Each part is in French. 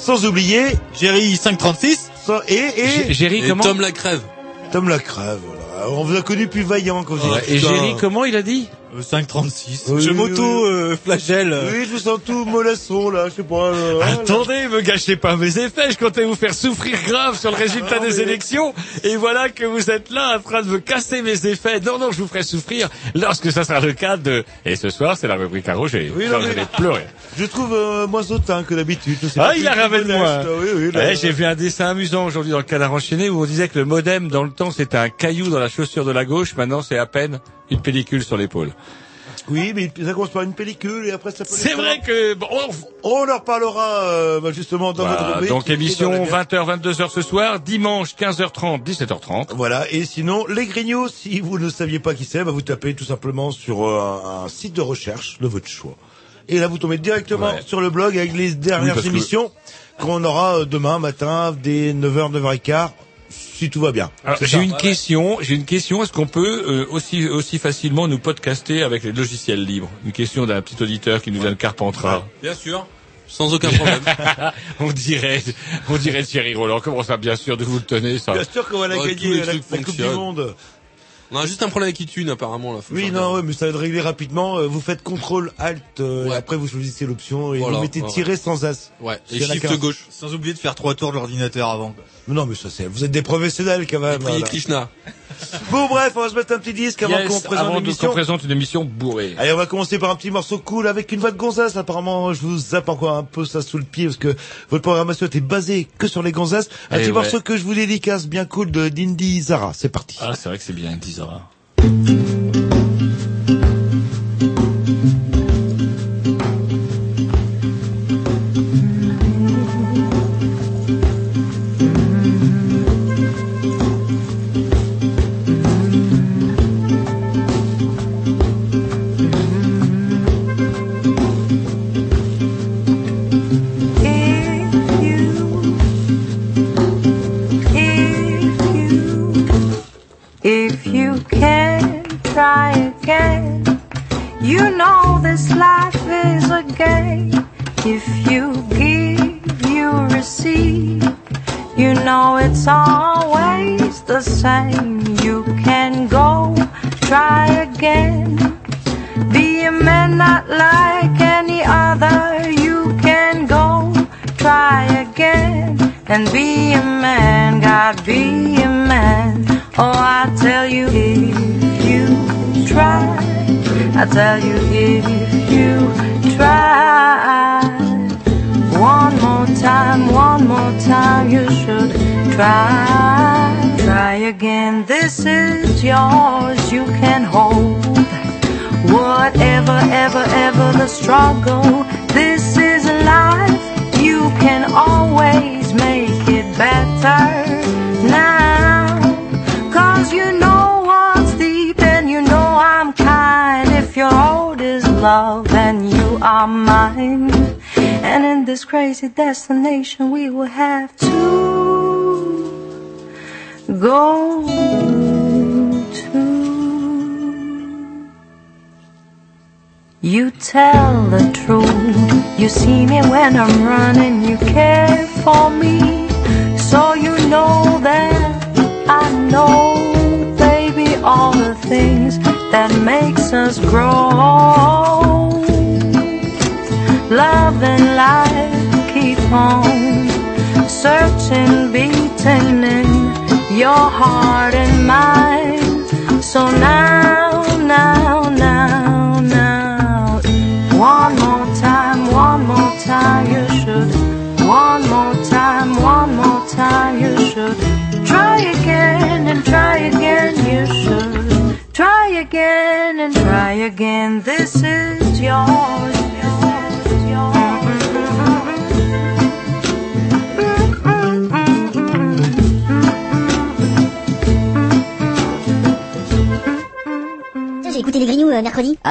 Sans oublier Jerry 536 sans- et, et et comment Tom la crève. Tom Lacrève. Voilà. On vous a connu plus vaillant quand vous Ouais, étiez Et putain. Géry comment il a dit Euh, 536. Oui, je oui, m'auto oui. euh, flagelle. Oui, je vous sens tout mollasson là, je sais pas. euh, Attendez, me gâchez pas mes effets, je comptais vous faire souffrir grave sur le résultat Non, des mais- élections, et voilà que vous êtes là en train de me casser mes effets. Non, non, je vous ferai souffrir lorsque ça sera le cas de... Et ce soir, c'est la rubrique à Roger. Oui, non, je mais- vais pleurer. Je trouve euh, moins hautain que d'habitude. Ah, il a ramène modeste, moi. Oui, oui. là. Ouais, J'ai vu un dessin amusant aujourd'hui dans le canard enchaîné où on disait que le modem dans le temps c'était un caillou dans la chaussure de la gauche, maintenant c'est à peine une pellicule sur l'épaule. Oui, mais ça commence par une pellicule et après ça peut. C'est vrai que... Bon, on- On en reparlera euh, bah, justement dans Voilà, notre rubrique. donc émission la bière. 20h, 22h ce soir, dimanche 15h30, 17h30. Voilà, et sinon, les grignots, si vous ne saviez pas qui c'est, bah, vous tapez tout simplement sur euh, un, un site de recherche de votre choix. Et là, vous tombez directement Ouais. sur le blog avec les dernières émissions qu'on aura euh, demain matin dès 9h, 9h15, si tout va bien. J'ai une question, j'ai une question, est-ce qu'on peut euh, aussi aussi facilement nous podcaster avec les logiciels libres? Une question d'un petit auditeur qui nous vient de Carpentras. Bien sûr. Sans aucun problème. on dirait on dirait Thierry Roland, comment ça bien sûr de vous le tenez ça? Bien sûr qu'on va la Ouais, gagner la, la Coupe du. Monde. On a juste un problème avec iTunes apparemment là. Faut Oui, non, ouais, mais ça va être réglé rapidement. Euh, Vous faites contrôle alt euh, et après vous choisissez l'option et Voilà, vous mettez ouais, tirer sans as. Ouais. Et shift gauche. Sans oublier de faire trois tours de l'ordinateur avant. Mais Non, mais ça c'est. Vous êtes des professionnels quand même. Priez voilà. Krishna. Bon bref, on va se mettre un petit disque avant Yes, qu'on présente qu'on une émission bourrée. Allez, on va commencer par un petit morceau cool avec une voix de gonzasse. Apparemment, je vous zappe encore un peu ça sous le pied parce que votre programmation était basée que sur les gonzasses. Un Eh petit ouais. morceau que je vous dédicace bien cool de d'Indy Zara. C'est parti. Ah, c'est vrai que c'est bien, 10 heures.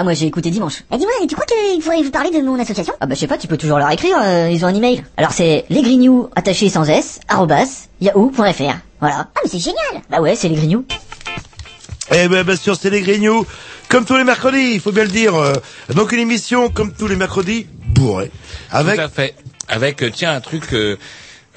Moi j'ai écouté dimanche. Eh dis-moi, tu crois qu'il faudrait vous parler de mon association? Ah bah je sais pas, tu peux toujours leur écrire, euh, ils ont un email. Alors c'est lesgrignoux attaché sans s, arrobas, yahoo.fr. Voilà. Ah mais c'est génial Bah ouais, c'est les grignoux. Eh ben, bien sûr, c'est les Grignoux. Comme tous les mercredis, il faut bien le dire. euh, donc une émission, comme tous les mercredis, bourrée. Avec... Tout à fait. Avec, euh, tiens, un truc euh,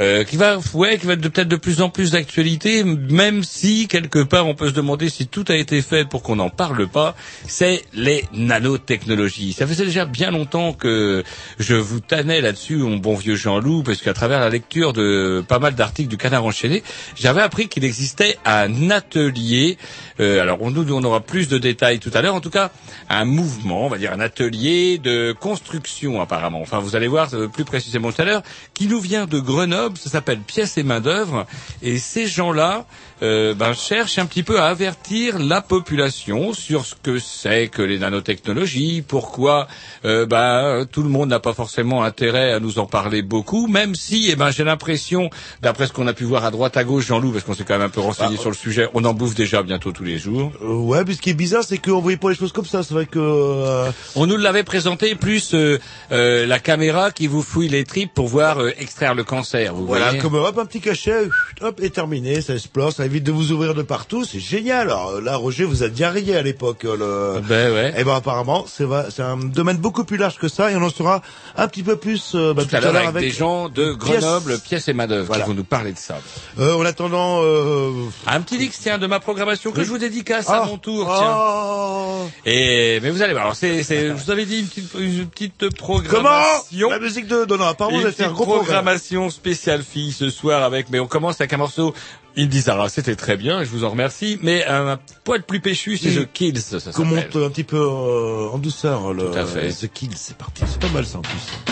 euh, qui va, ouais, qui va être peut-être de plus en plus d'actualité, même si quelque part on peut se demander si tout a été fait pour qu'on n'en parle pas. C'est les nanotechnologies. Ça faisait déjà bien longtemps que je vous tannais là-dessus, mon bon vieux Jean-Loup, parce qu'à travers la lecture de pas mal d'articles du Canard enchaîné, j'avais appris qu'il existait un atelier. euh, alors on, nous, on aura plus de détails tout à l'heure. En tout cas, un mouvement, on va dire un atelier de construction apparemment. Enfin, vous allez voir euh, plus précisément tout à l'heure, qui nous vient de Grenoble. Ça s'appelle Pièces et main d'œuvre. Et ces gens-là euh, ben, cherchent un petit peu à avertir la population sur ce que c'est que les nanotechnologies, pourquoi euh, ben, tout le monde n'a pas forcément intérêt à nous en parler beaucoup, même si, eh ben, j'ai l'impression, d'après ce qu'on a pu voir à droite à gauche, Jean-Loup, parce qu'on s'est quand même un peu renseigné Bah, sur le sujet, on en bouffe déjà bientôt tous les jours. Euh, ouais, mais ce qui est bizarre, c'est qu'on voyait pas les choses comme ça. C'est vrai que... euh, On nous l'avait présenté plus euh, la caméra qui vous fouille les tripes pour voir extraire le cancer. Vous Voilà, voyez comme hop, un petit cachet, hop, et terminé, ça explose, ça évite de vous ouvrir de partout, c'est génial. Alors là, Roger, vous a diarrhée à l'époque. euh, Le... Ben ouais. Eh ben apparemment, c'est un domaine beaucoup plus large que ça, et on en saura un petit peu plus euh, bah, Tout à l'heure avec, des gens de. Grenoble, pièces et main d'œuvre, Voilà. qui vont nous parler de ça. Euh, en attendant, euh... Un petit X, tiens, de ma programmation que Oui. je vous dédicace ah, à mon tour, tiens. ah. Et mais vous allez voir. Alors c'est, c'est, je vous avais dit une petite, une petite Comment? programmation. La musique de... Non, non, apparemment, vous avez fait un gros programme. programmation spéciale fille ce soir avec, mais on commence avec un morceau. Indizara, c'était très bien, je vous en remercie. Mais un poil plus péchu, c'est. The Kills, ça Qu'on monte un petit peu euh, en douceur. Le, Tout à fait. The Kill, c'est parti. C'est pas mal ça en plus.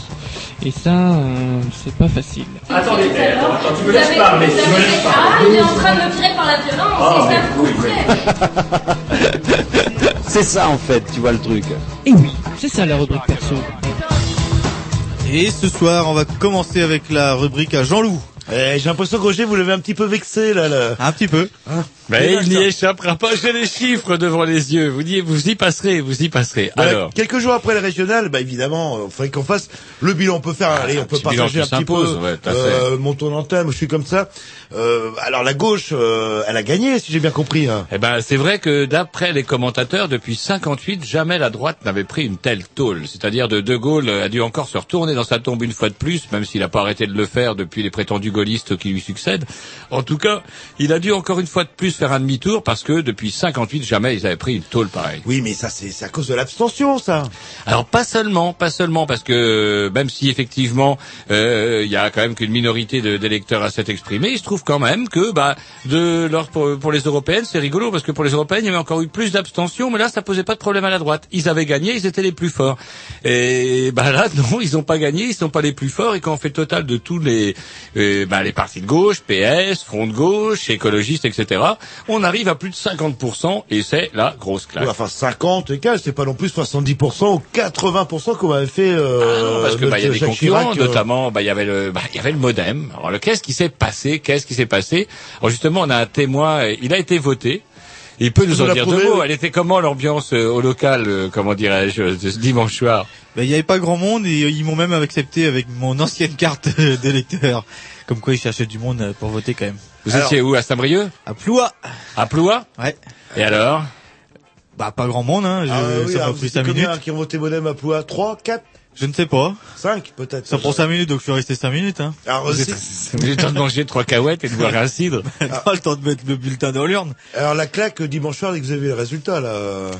Et ça, euh, c'est pas facile. Attendez, attends, attends, tu me laisses parler, tu me laisses Ah, parler. il est en train de me tirer par la violence, Ah, c'est mais ça vous. C'est ça en fait, tu vois le truc. Et oui, c'est ça la rubrique perso. Et ce soir, on va commencer avec la rubrique à Jean-Loup. Eh, j'ai l'impression que Roger, vous l'avez un petit peu vexé, là, là. Un petit peu. Mais il n'y échappera pas, j'ai les chiffres devant les yeux. Vous y, vous y passerez, vous y passerez. Voilà, Alors, quelques jours après le régional, bah évidemment, il faudrait qu'on fasse le bilan. On peut faire, allez, on peut partager un petit peu ouais, euh, mon tour d'antenne. Je suis comme ça. Euh, alors la gauche, euh, elle a gagné, si j'ai bien compris. Hein. eh ben, c'est vrai que d'après les commentateurs, depuis 58, jamais la droite n'avait pris une telle tôle. C'est-à-dire de De Gaulle a dû encore se retourner dans sa tombe une fois de plus, même s'il n'a pas arrêté de le faire depuis les prétendus gaullistes qui lui succèdent. En tout cas, il a dû encore une fois de plus faire un demi-tour parce que depuis 58, jamais ils avaient pris une tôle pareille. Oui, mais ça, c'est c'est à cause de l'abstention, ça. Alors pas seulement, pas seulement parce que même si effectivement euh, il y a quand même qu'une minorité d'électeurs à s'être exprimé, il se trouve quand même que bah de leur pour, pour les européennes c'est rigolo parce que pour les européennes il y avait encore eu plus d'abstention, mais là ça posait pas de problème à la droite. Ils avaient gagné, ils étaient les plus forts. Et bah là non, ils n'ont pas gagné, ils sont pas les plus forts. Et quand on fait le total de tous les euh, bah, les partis de gauche, PS, Front de gauche, écologistes, etc., on arrive à plus de 50% et c'est la grosse claque. Ouais, enfin, 50 et c'est pas non plus 70% ou 80% qu'on avait fait. Euh, Ah non, parce que bah, il y a des Jacques concurrents, Chirac, euh, notamment bah, il y avait le bah, il y avait le MoDem. Alors le qu'est-ce qui s'est passé? Qu'est-ce qui s'est passé? Alors justement, on a un témoin. euh, Il a été voté. Il peut nous en dire prouvé, deux mots. oui. Elle était comment l'ambiance euh, au local, euh, comment dirais-je, euh, ce dimanche soir? Ben, il n'y avait pas grand monde et ils m'ont même accepté avec mon ancienne carte d'électeur. Comme quoi ils cherchaient du monde euh, pour voter quand même. Vous Alors- étiez où À Saint-Brieuc À Ploua. À Ploua Ouais. Et alors Bah pas grand monde, hein. Je, Ah, oui, ça m'a pris étiez 5 combien minutes. qui ont voté Modem à Ploua 3, 4, Je ne sais pas. 5 peut-être. Ça prend 5 minutes donc je suis resté 5 minutes. Hein. Alors, Vous êtes vous êtes en train de manger trois cahuètes et de boire un cidre Pas le temps de mettre le bulletin dans l'urne. alors la claque dimanche soir, dès que vous avez le résultat là.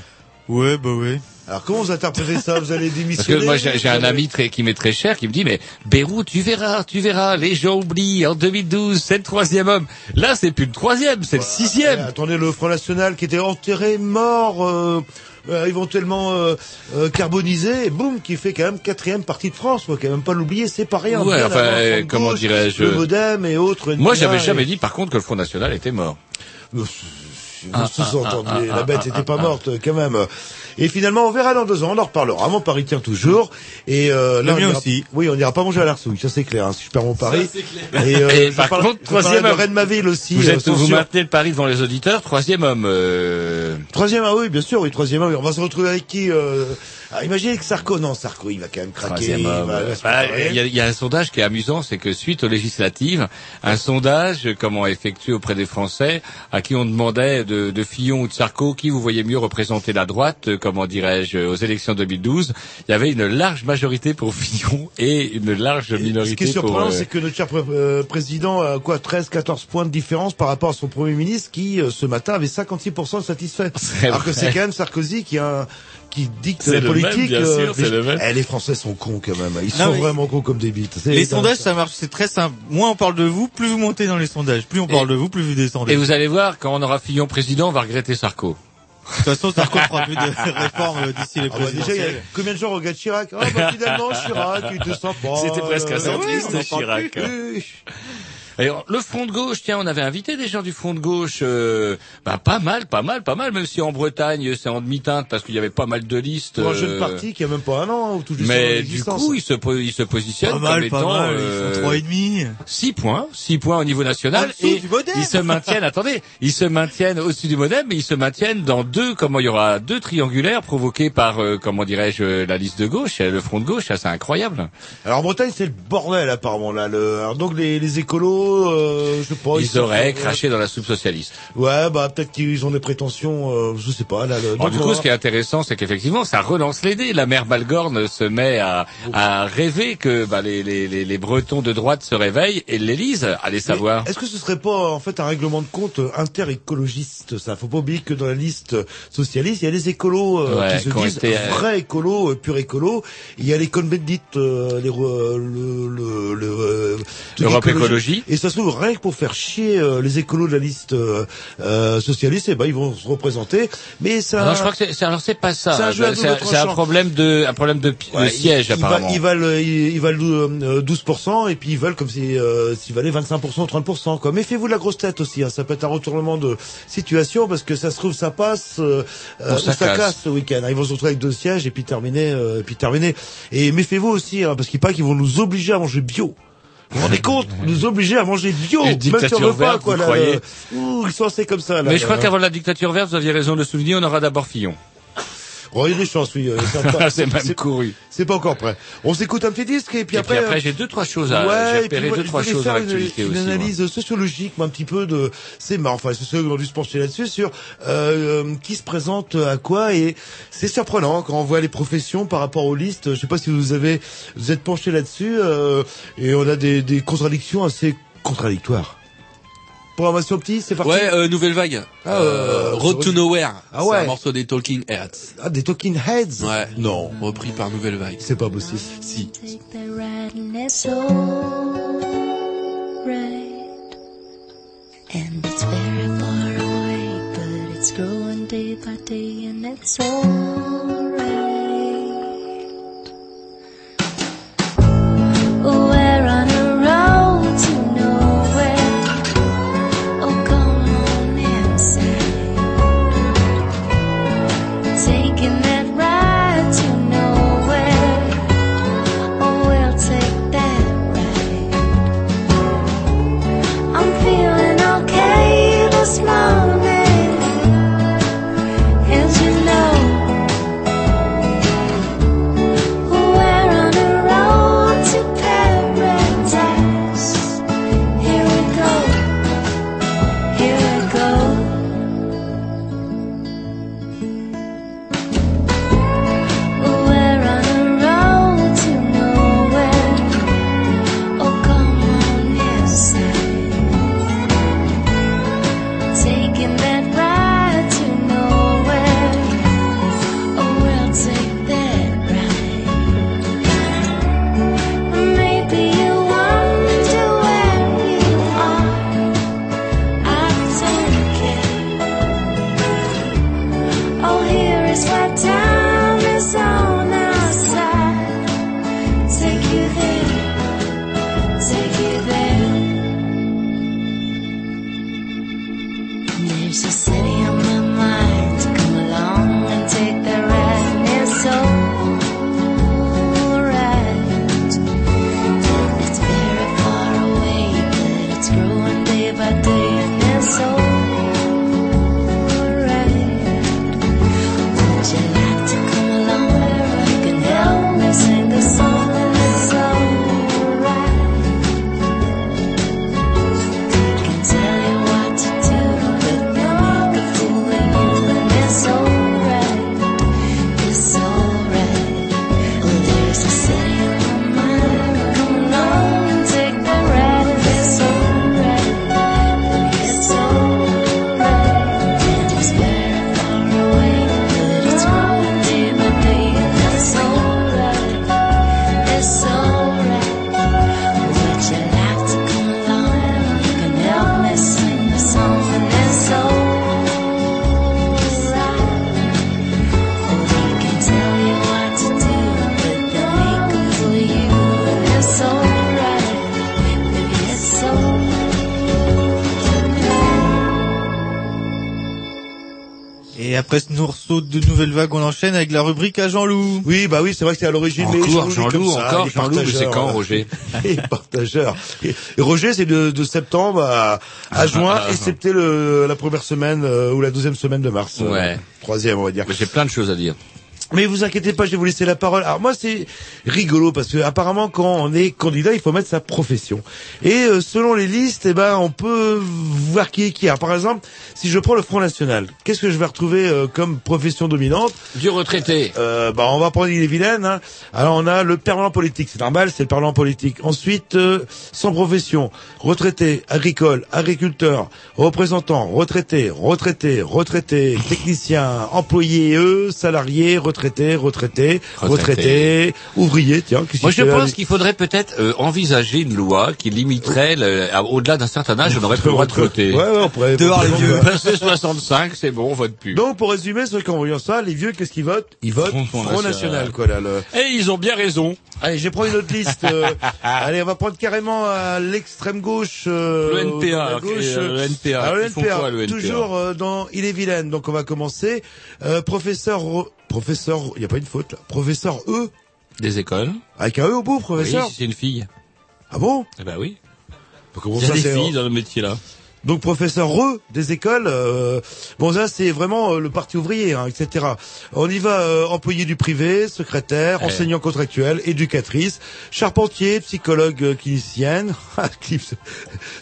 Ouais, bah ouais. Alors comment vous interprétez ça? Vous allez Parce démissionner que moi j'ai j'ai un ami très, qui m'est très cher qui me dit mais Beyrouth tu verras tu verras les gens oublient en 2012 c'est le troisième homme là c'est plus le troisième c'est le Eh, sixième attendez, le Front National qui était enterré, mort, euh, euh, éventuellement euh, euh, carbonisé, et boum, qui fait quand même quatrième partie de France. Faut quand même pas l'oublier, c'est pas rien. Ouais, enfin, comment gauche, dirais-je, Le Modem et autres. Moi, j'avais et- jamais dit, par contre, que le Front National était mort. Ah, ah, ah, la bête n'était pas morte quand même. Et finalement, on verra dans deux ans, on en reparlera. Mon pari tient toujours. Et euh, là, Le on mien ira- aussi. Oui, on n'ira pas manger à l'arsouille, ça c'est clair. hein, si je perds mon pari. Et, Et je par parle- contre, troisième de homme. Rennes ma ville aussi. Vous euh, êtes, vous maintenez le pari devant les auditeurs, troisième homme. Euh... Troisième, ah oui, bien sûr, oui, troisième homme. On va se retrouver avec qui ah, Imaginez que Sarko, non, Sarko, il va quand même craquer. Il va- Bah. Il y, a, il y a un sondage qui est amusant, c'est que suite aux législatives, un sondage, comment effectué auprès des Français, à qui on demandait de, de Fillon ou de Sarko, qui vous voyez mieux représenter la droite, euh, comment dirais-je, aux élections 2012, il y avait une large majorité pour Fillon et une large minorité Ce qui est surprenant, euh, c'est que notre cher pr- euh, président a quoi 13, 14 points de différence par rapport à son premier ministre qui, euh, ce matin, avait 56% de satisfait. Alors que c'est quand même Sarkozy qui a qui dicte C'est la le même, politique. bien euh, sûr, c'est mais- le même. Eh, les Français sont cons quand même. Ils Non, sont mais- vraiment cons comme des bites. Les sondages, ça marche, c'est très simple. Moins on parle de vous, plus vous montez dans les sondages. Plus on parle de vous, plus vous descendez. Et vous allez voir, quand on aura Fillon président, on va regretter Sarko. De toute façon, Sarko fera plus de réformes euh, d'ici les Ah bah, déjà, il y a présidentielles. combien de gens regardent Chirac? Ah bah finalement Chirac, il était sympa. C'était presque un centriste, Chirac. Alors, le front de gauche, tiens, on avait invité des gens du front de gauche, euh, bah, pas mal, pas mal, pas mal, même si en Bretagne, c'est en demi-teinte parce qu'il y avait pas mal de listes. Pour un euh, jeune parti qui a même pas un an, ou tout juste Mais du coup, il se, po- il se positionne Pas comme mal, pas étant mal. euh, Ils font trois et demi. 6 points, 6 points au niveau national et du modem. ils se maintiennent, attendez, ils se maintiennent au-dessus du modem, mais ils se maintiennent dans deux, comment il y aura deux triangulaires provoqués par, euh, comment dirais-je, euh, la liste de gauche, euh, le front de gauche, ça c'est incroyable. Alors en Bretagne, c'est le bordel apparemment là. Le... Alors, donc les, les écolos, euh, je sais pas. Ils sortent- auraient craché dans la soupe socialiste. Ouais, bah peut-être qu'ils ont des prétentions, euh, je sais pas. Là, le, Alors, du coup, ce qui est intéressant, c'est qu'effectivement, ça relance les dés. La mère Balgorn se met à, à rêver que bah, les, les, les, les Bretons de droite se réveillent et l'élisent. Allez savoir. Est-ce que ce serait pas en fait un règlement de compte euh, inter-écologiste ça? Faut pas oublier que dans la liste socialiste, il y a les écolos euh, Ouais, qui se disent euh, vrais écolos, euh, purs écolos. Il y a les Cohn-Bendit, euh, les le le le euh, de Europe. Écologie. Et ça se trouve rien que pour faire chier euh, les écolos de la liste euh, euh, socialiste, eh ben ils vont se représenter. Mais ça. Non, je crois que c'est, alors c'est pas ça. C'est un jeu à C'est un problème de, un problème de, pi- de Ouais, siège ils, ils apparemment. valent, ils valent, ils, valent euh, 12% et puis ils veulent comme si euh, s'ils valaient 25% ou 30%. Quoi. Méfiez-vous de la grosse tête aussi. Hein. Ça peut être un retournement de situation parce que ça se trouve ça passe euh, ça casse. casse ce week-end. hein. Ils vont se retrouver avec deux sièges et puis terminer, euh, et puis terminer. Et méfiez-vous aussi hein, parce qu'il paraît qu'ils vont nous obliger à manger bio. Vous vous rendez compte Nous obliger à manger bio, Une même si on dictature veut pas verte, quoi. vous Là, croyez le- Ouh, ils sont assez comme ça. Là, Mais je crois là. qu'avant la dictature verte, vous aviez raison de le souligner, on aura d'abord Fillon. Oh, il y a des chances, oui. euh, c'est même c'est- couru. C'est pas encore prêt. On s'écoute un petit disque et puis Et après. puis après, j'ai deux, trois choses à, Ouais, j'ai repéré deux, trois choses à une, l'actualité une aussi. moi. analyse sociologique, moi, un petit peu de, c'est marrant, enfin, les sociologues ont dû se pencher là-dessus sur euh, euh, qui se présente à quoi et c'est surprenant quand on voit les professions par rapport aux listes. Je sais pas si vous avez, vous êtes penché là-dessus euh, et on a des, des contradictions assez contradictoires. Programmation petit, c'est parti. Ouais, euh, nouvelle vague. Ah, Euh, euh, Road to Nowhere. Ah C'est ouais. un morceau des Talking Heads. Ah, des Talking Heads. Ouais. Non. Repris par Nouvelle Vague. C'est pas possible. Si. And it's alright. And it's very far away, but it's growing day by day and it's alright. Après ce morceau de nouvelle vague, on enchaîne avec la rubrique à Jean-Loup. Oui, bah oui, c'est vrai que c'est à l'origine. Encore Jean-Loup, encore Jean-Loup, mais c'est quand, Roger. Et et Roger, c'est de, de septembre à, à juin, ah, et ah. c'était le, la première semaine euh, ou la deuxième semaine de mars. euh, Ouais. troisième, on va dire. Mais J'ai plein de choses à dire. Mais vous inquiétez pas, je vais vous laisser la parole. Alors moi c'est rigolo parce que apparemment quand on est candidat, il faut mettre sa profession. Et euh, selon les listes, eh ben on peut voir qui est qui. Alors, par exemple, si je prends le Front National, qu'est-ce que je vais retrouver euh, comme profession dominante? Du retraité. Euh, bah on va prendre les vilaines. Hein. Alors on a le permanent politique, c'est normal, c'est le permanent politique. Ensuite, euh, sans profession, retraité, agricole, agriculteur, représentant, retraité, retraité, retraité, technicien, employé, eux, salarié, retraité, retraité, retraité, ouvrier. Tiens, qu'est-ce Moi, je pense qu'il faudrait peut-être euh, envisager une loi qui limiterait, au-delà d'un certain âge, on n'aurait plus le droit de voter. Ouais, ouais, on pourrait. Dehors, les vieux. Passé 65, c'est bon, on vote plus. Donc pour résumer, ceux qui ont envoyé ça, les vieux, qu'est-ce qu'ils votent? Ils votent Front Front, National. National, quoi là. Le... Et ils ont bien raison. Allez, vais prendre une autre liste. euh, allez, on va prendre carrément à l'extrême gauche. euh, Le NPA, la alors, gauche, euh, le NPA, Alors, le NPA, quoi, le NPA toujours euh, dans Il est vilaine. Donc on va commencer. Euh, professeur, Ro- professeur, il y a pas une faute là. Professeur E, Des écoles. avec un E au bout, Oui, professeur. c'est une fille. Ah bon? Eh ben oui. Comment Il y a ça, des filles dans le métier là. Donc professeur Re des écoles, euh, bon ça c'est vraiment euh, le parti ouvrier, hein, etc. On y va euh, employé du privé, secrétaire, Eh. enseignant contractuel, éducatrice, charpentier, psychologue euh, clinicienne, Ah,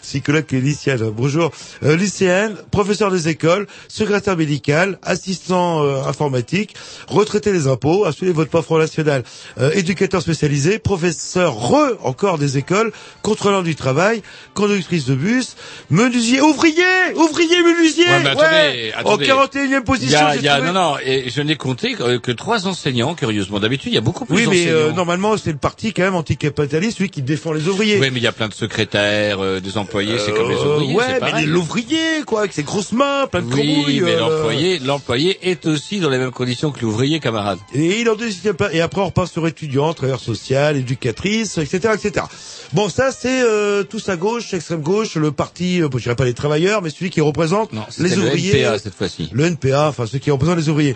psychologue clinicienne, bonjour, euh, lycéenne, professeur des écoles, secrétaire médical, assistant euh, informatique, retraité des impôts, assuré votre pas Front National, euh, éducateur spécialisé, professeur Re encore des écoles, contrôleur du travail, conductrice de bus, menuisier, ouvrier, ouvrier menuisier, Ouais, mais attendez, attendez. en 41e Il y position. a, y a- non, non, et je n'ai compté que, que trois enseignants, curieusement. D'habitude, il y a beaucoup plus Oui, mais d'enseignants. euh, normalement, c'est le parti quand même anticapitaliste, celui qui défend les ouvriers. Oui, mais il y a plein de secrétaires, euh, des employés, c'est comme les Euh, ouvriers, ouais, c'est mais l'ouvrier, quoi, avec ses grosses mains, plein de Oui, mais euh, l'employé, l'employé est aussi dans les mêmes conditions que l'ouvrier, camarade. Et il en décide pas. Et après, on repasse sur étudiant, travailleur social, éducatrice, etc., etc. Bon, ça, c'est euh, tous à gauche, extrême gauche, le parti, euh, bon, je dirais pas les travailleurs, mais celui qui représente Non, les c'était le ouvriers. NPA cette fois-ci. Le NPA, enfin, ceux qui représentent les ouvriers.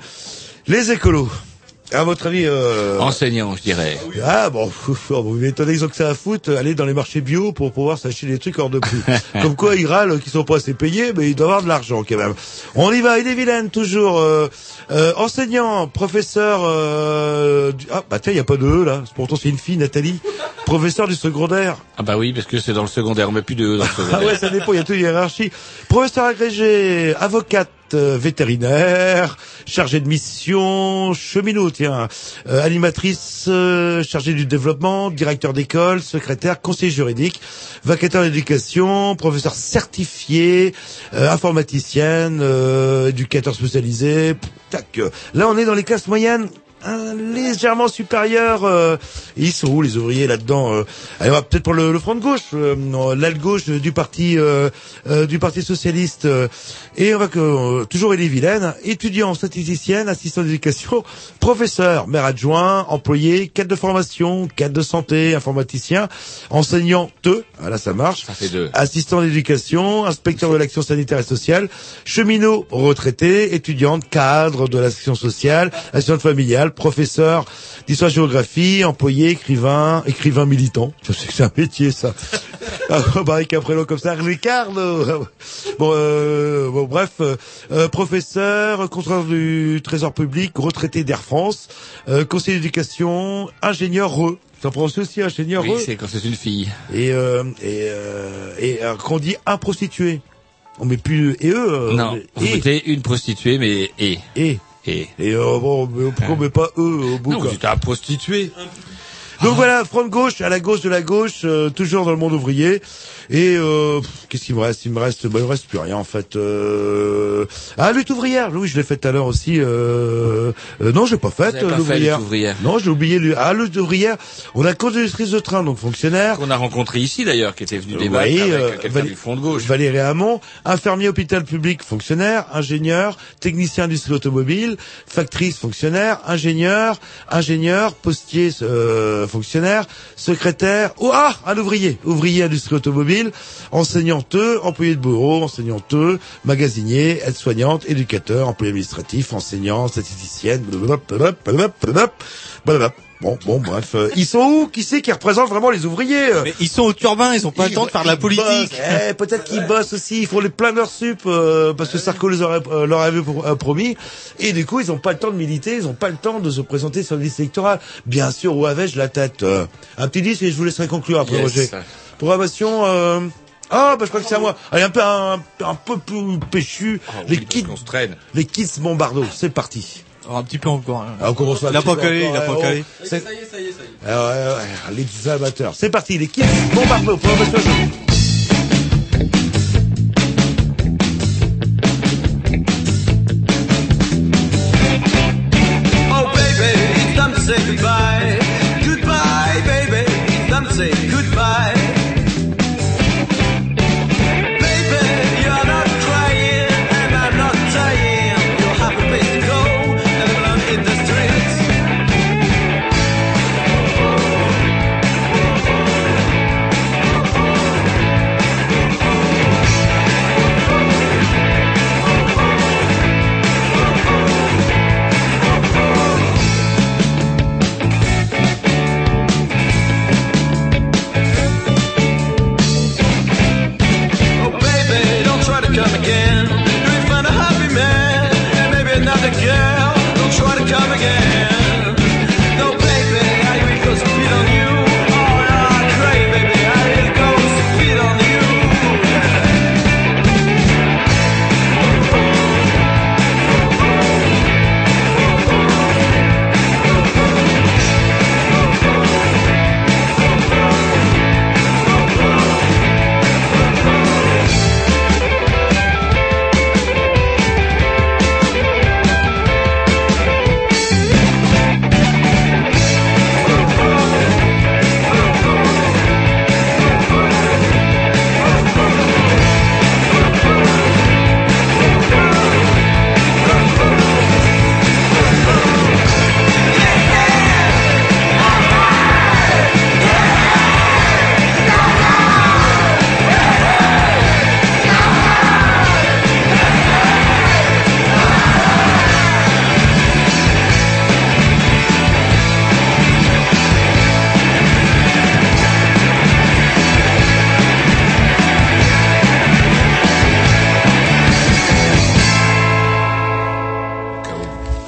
Les écolos. À votre avis, euh... Enseignant, je dirais. Ah bon, vous m'étonnez qu'ils ont que ça à foutre, aller dans les marchés bio pour pouvoir s'acheter des trucs hors de prix. Comme quoi ils râlent qu'ils sont pas assez payés, mais ils doivent avoir de l'argent quand même. On y va, il est vilaine toujours. Euh, euh, enseignant, professeur... Euh, du- Ah bah tiens, il y a pas de E là, pourtant c'est une fille, Nathalie. Professeur du secondaire. Ah bah oui, parce que c'est dans le secondaire, on met plus de E dans le Ah secondaire. ouais, ça dépend, il y a toute une hiérarchie. Professeur agrégé, avocate, vétérinaire, chargée de mission, cheminot, tiens, euh, animatrice, euh, chargée du développement, directeur d'école, secrétaire, conseiller juridique, vacataire d'éducation, professeur certifié, euh, informaticienne, euh, éducateur spécialisé. Tac. Là, on est dans les classes moyennes légèrement supérieurs. euh, ils sont où les ouvriers là-dedans euh Allez, on va peut-être pour le, le front de gauche, euh, l'aile gauche du parti euh, euh, du parti socialiste. euh, et on va que euh, toujours Elie Vilaine, étudiant, statisticienne, assistant d'éducation, professeur, maire adjoint, employé, cadre de formation, cadre de santé, informaticien, enseignant, te, ah, là ça marche, Ça fait deux. assistant d'éducation, inspecteur de l'action sanitaire et sociale, cheminot retraité, étudiante, cadre de l'action sociale, assistante familiale, professeur d'histoire géographie, employé, écrivain, écrivain militant. Je sais que c'est un métier ça. Ah, avec un prénom comme ça, Ricardo. Bon, euh, bon bref, euh, euh, professeur, contrôleur du Trésor public, retraité d'Air France, euh, conseiller d'éducation, ingénieur re. Ça prononce aussi ingénieur Oui, re. c'est quand c'est une fille. Et euh, et euh, et euh, quand on dit un prostitué, on met plus et eux. euh, non, on et, mettez une prostituée, mais et. et Et. et euh, bon, mais pourquoi on met pas eux au bout Non, quoi. vous êtes un prostituée. Donc voilà, front de gauche, à la gauche de la gauche, euh, toujours dans le monde ouvrier. Et euh, qu'est-ce qu'il me reste? Il me reste, bah, il me reste plus rien en fait. Euh... Ah, lutte ouvrière. Oui, je l'ai fait tout à l'heure aussi. Euh... euh, non, j'ai pas fait l'ouvrière. lutte ouvrière. Non, j'ai oublié. lui. Ah, lutte ouvrière. On a conductrice de train, donc fonctionnaire. Qu'on a rencontré ici d'ailleurs, qui était venu débattre oui, avec euh, quelqu'un Valé- du front de gauche. Valérie Hamon, infirmier hôpital public fonctionnaire, ingénieur, technicien industrie automobile, factrice fonctionnaire, ingénieur, ingénieur, postier euh, fonctionnaire, secrétaire, oh, ah, un ouvrier, ouvrier industrie automobile, enseignanteux, employé de bureau, enseignanteux, magasinier, aide-soignante, éducateur, employé administratif, enseignant, statisticienne, blablabla, blablabla, blablabla. Bon, bon, bref. euh, ils sont où? Qui c'est qui représente vraiment les ouvriers? Euh Mais ils sont au turbin, ils ont pas le temps de faire de la politique. Eh, peut-être qu'ils bossent aussi. Ils font les plein d'heures sup euh, parce que Sarko les aurait, euh, leur avait euh, promis. Et du coup, ils n'ont pas le temps de militer. Ils n'ont pas le temps de se présenter sur les listes électorales. Bien sûr, où avais-je la tête euh, Un petit disque et je vous laisserai conclure après, Yes. Roger. Programmation. Euh... Ah, bah je crois que c'est à moi. Allez, un peu un, un peu plus péchu. les kids, On se traîne. les kids Bombardo. C'est parti. Oh, un petit peu encore. hein. Ah, on commence Il a pas calé, il a pas calé. C'est... Ah ouais, ouais, les amateurs. C'est parti, les kids Bombardo. Programmation. Oh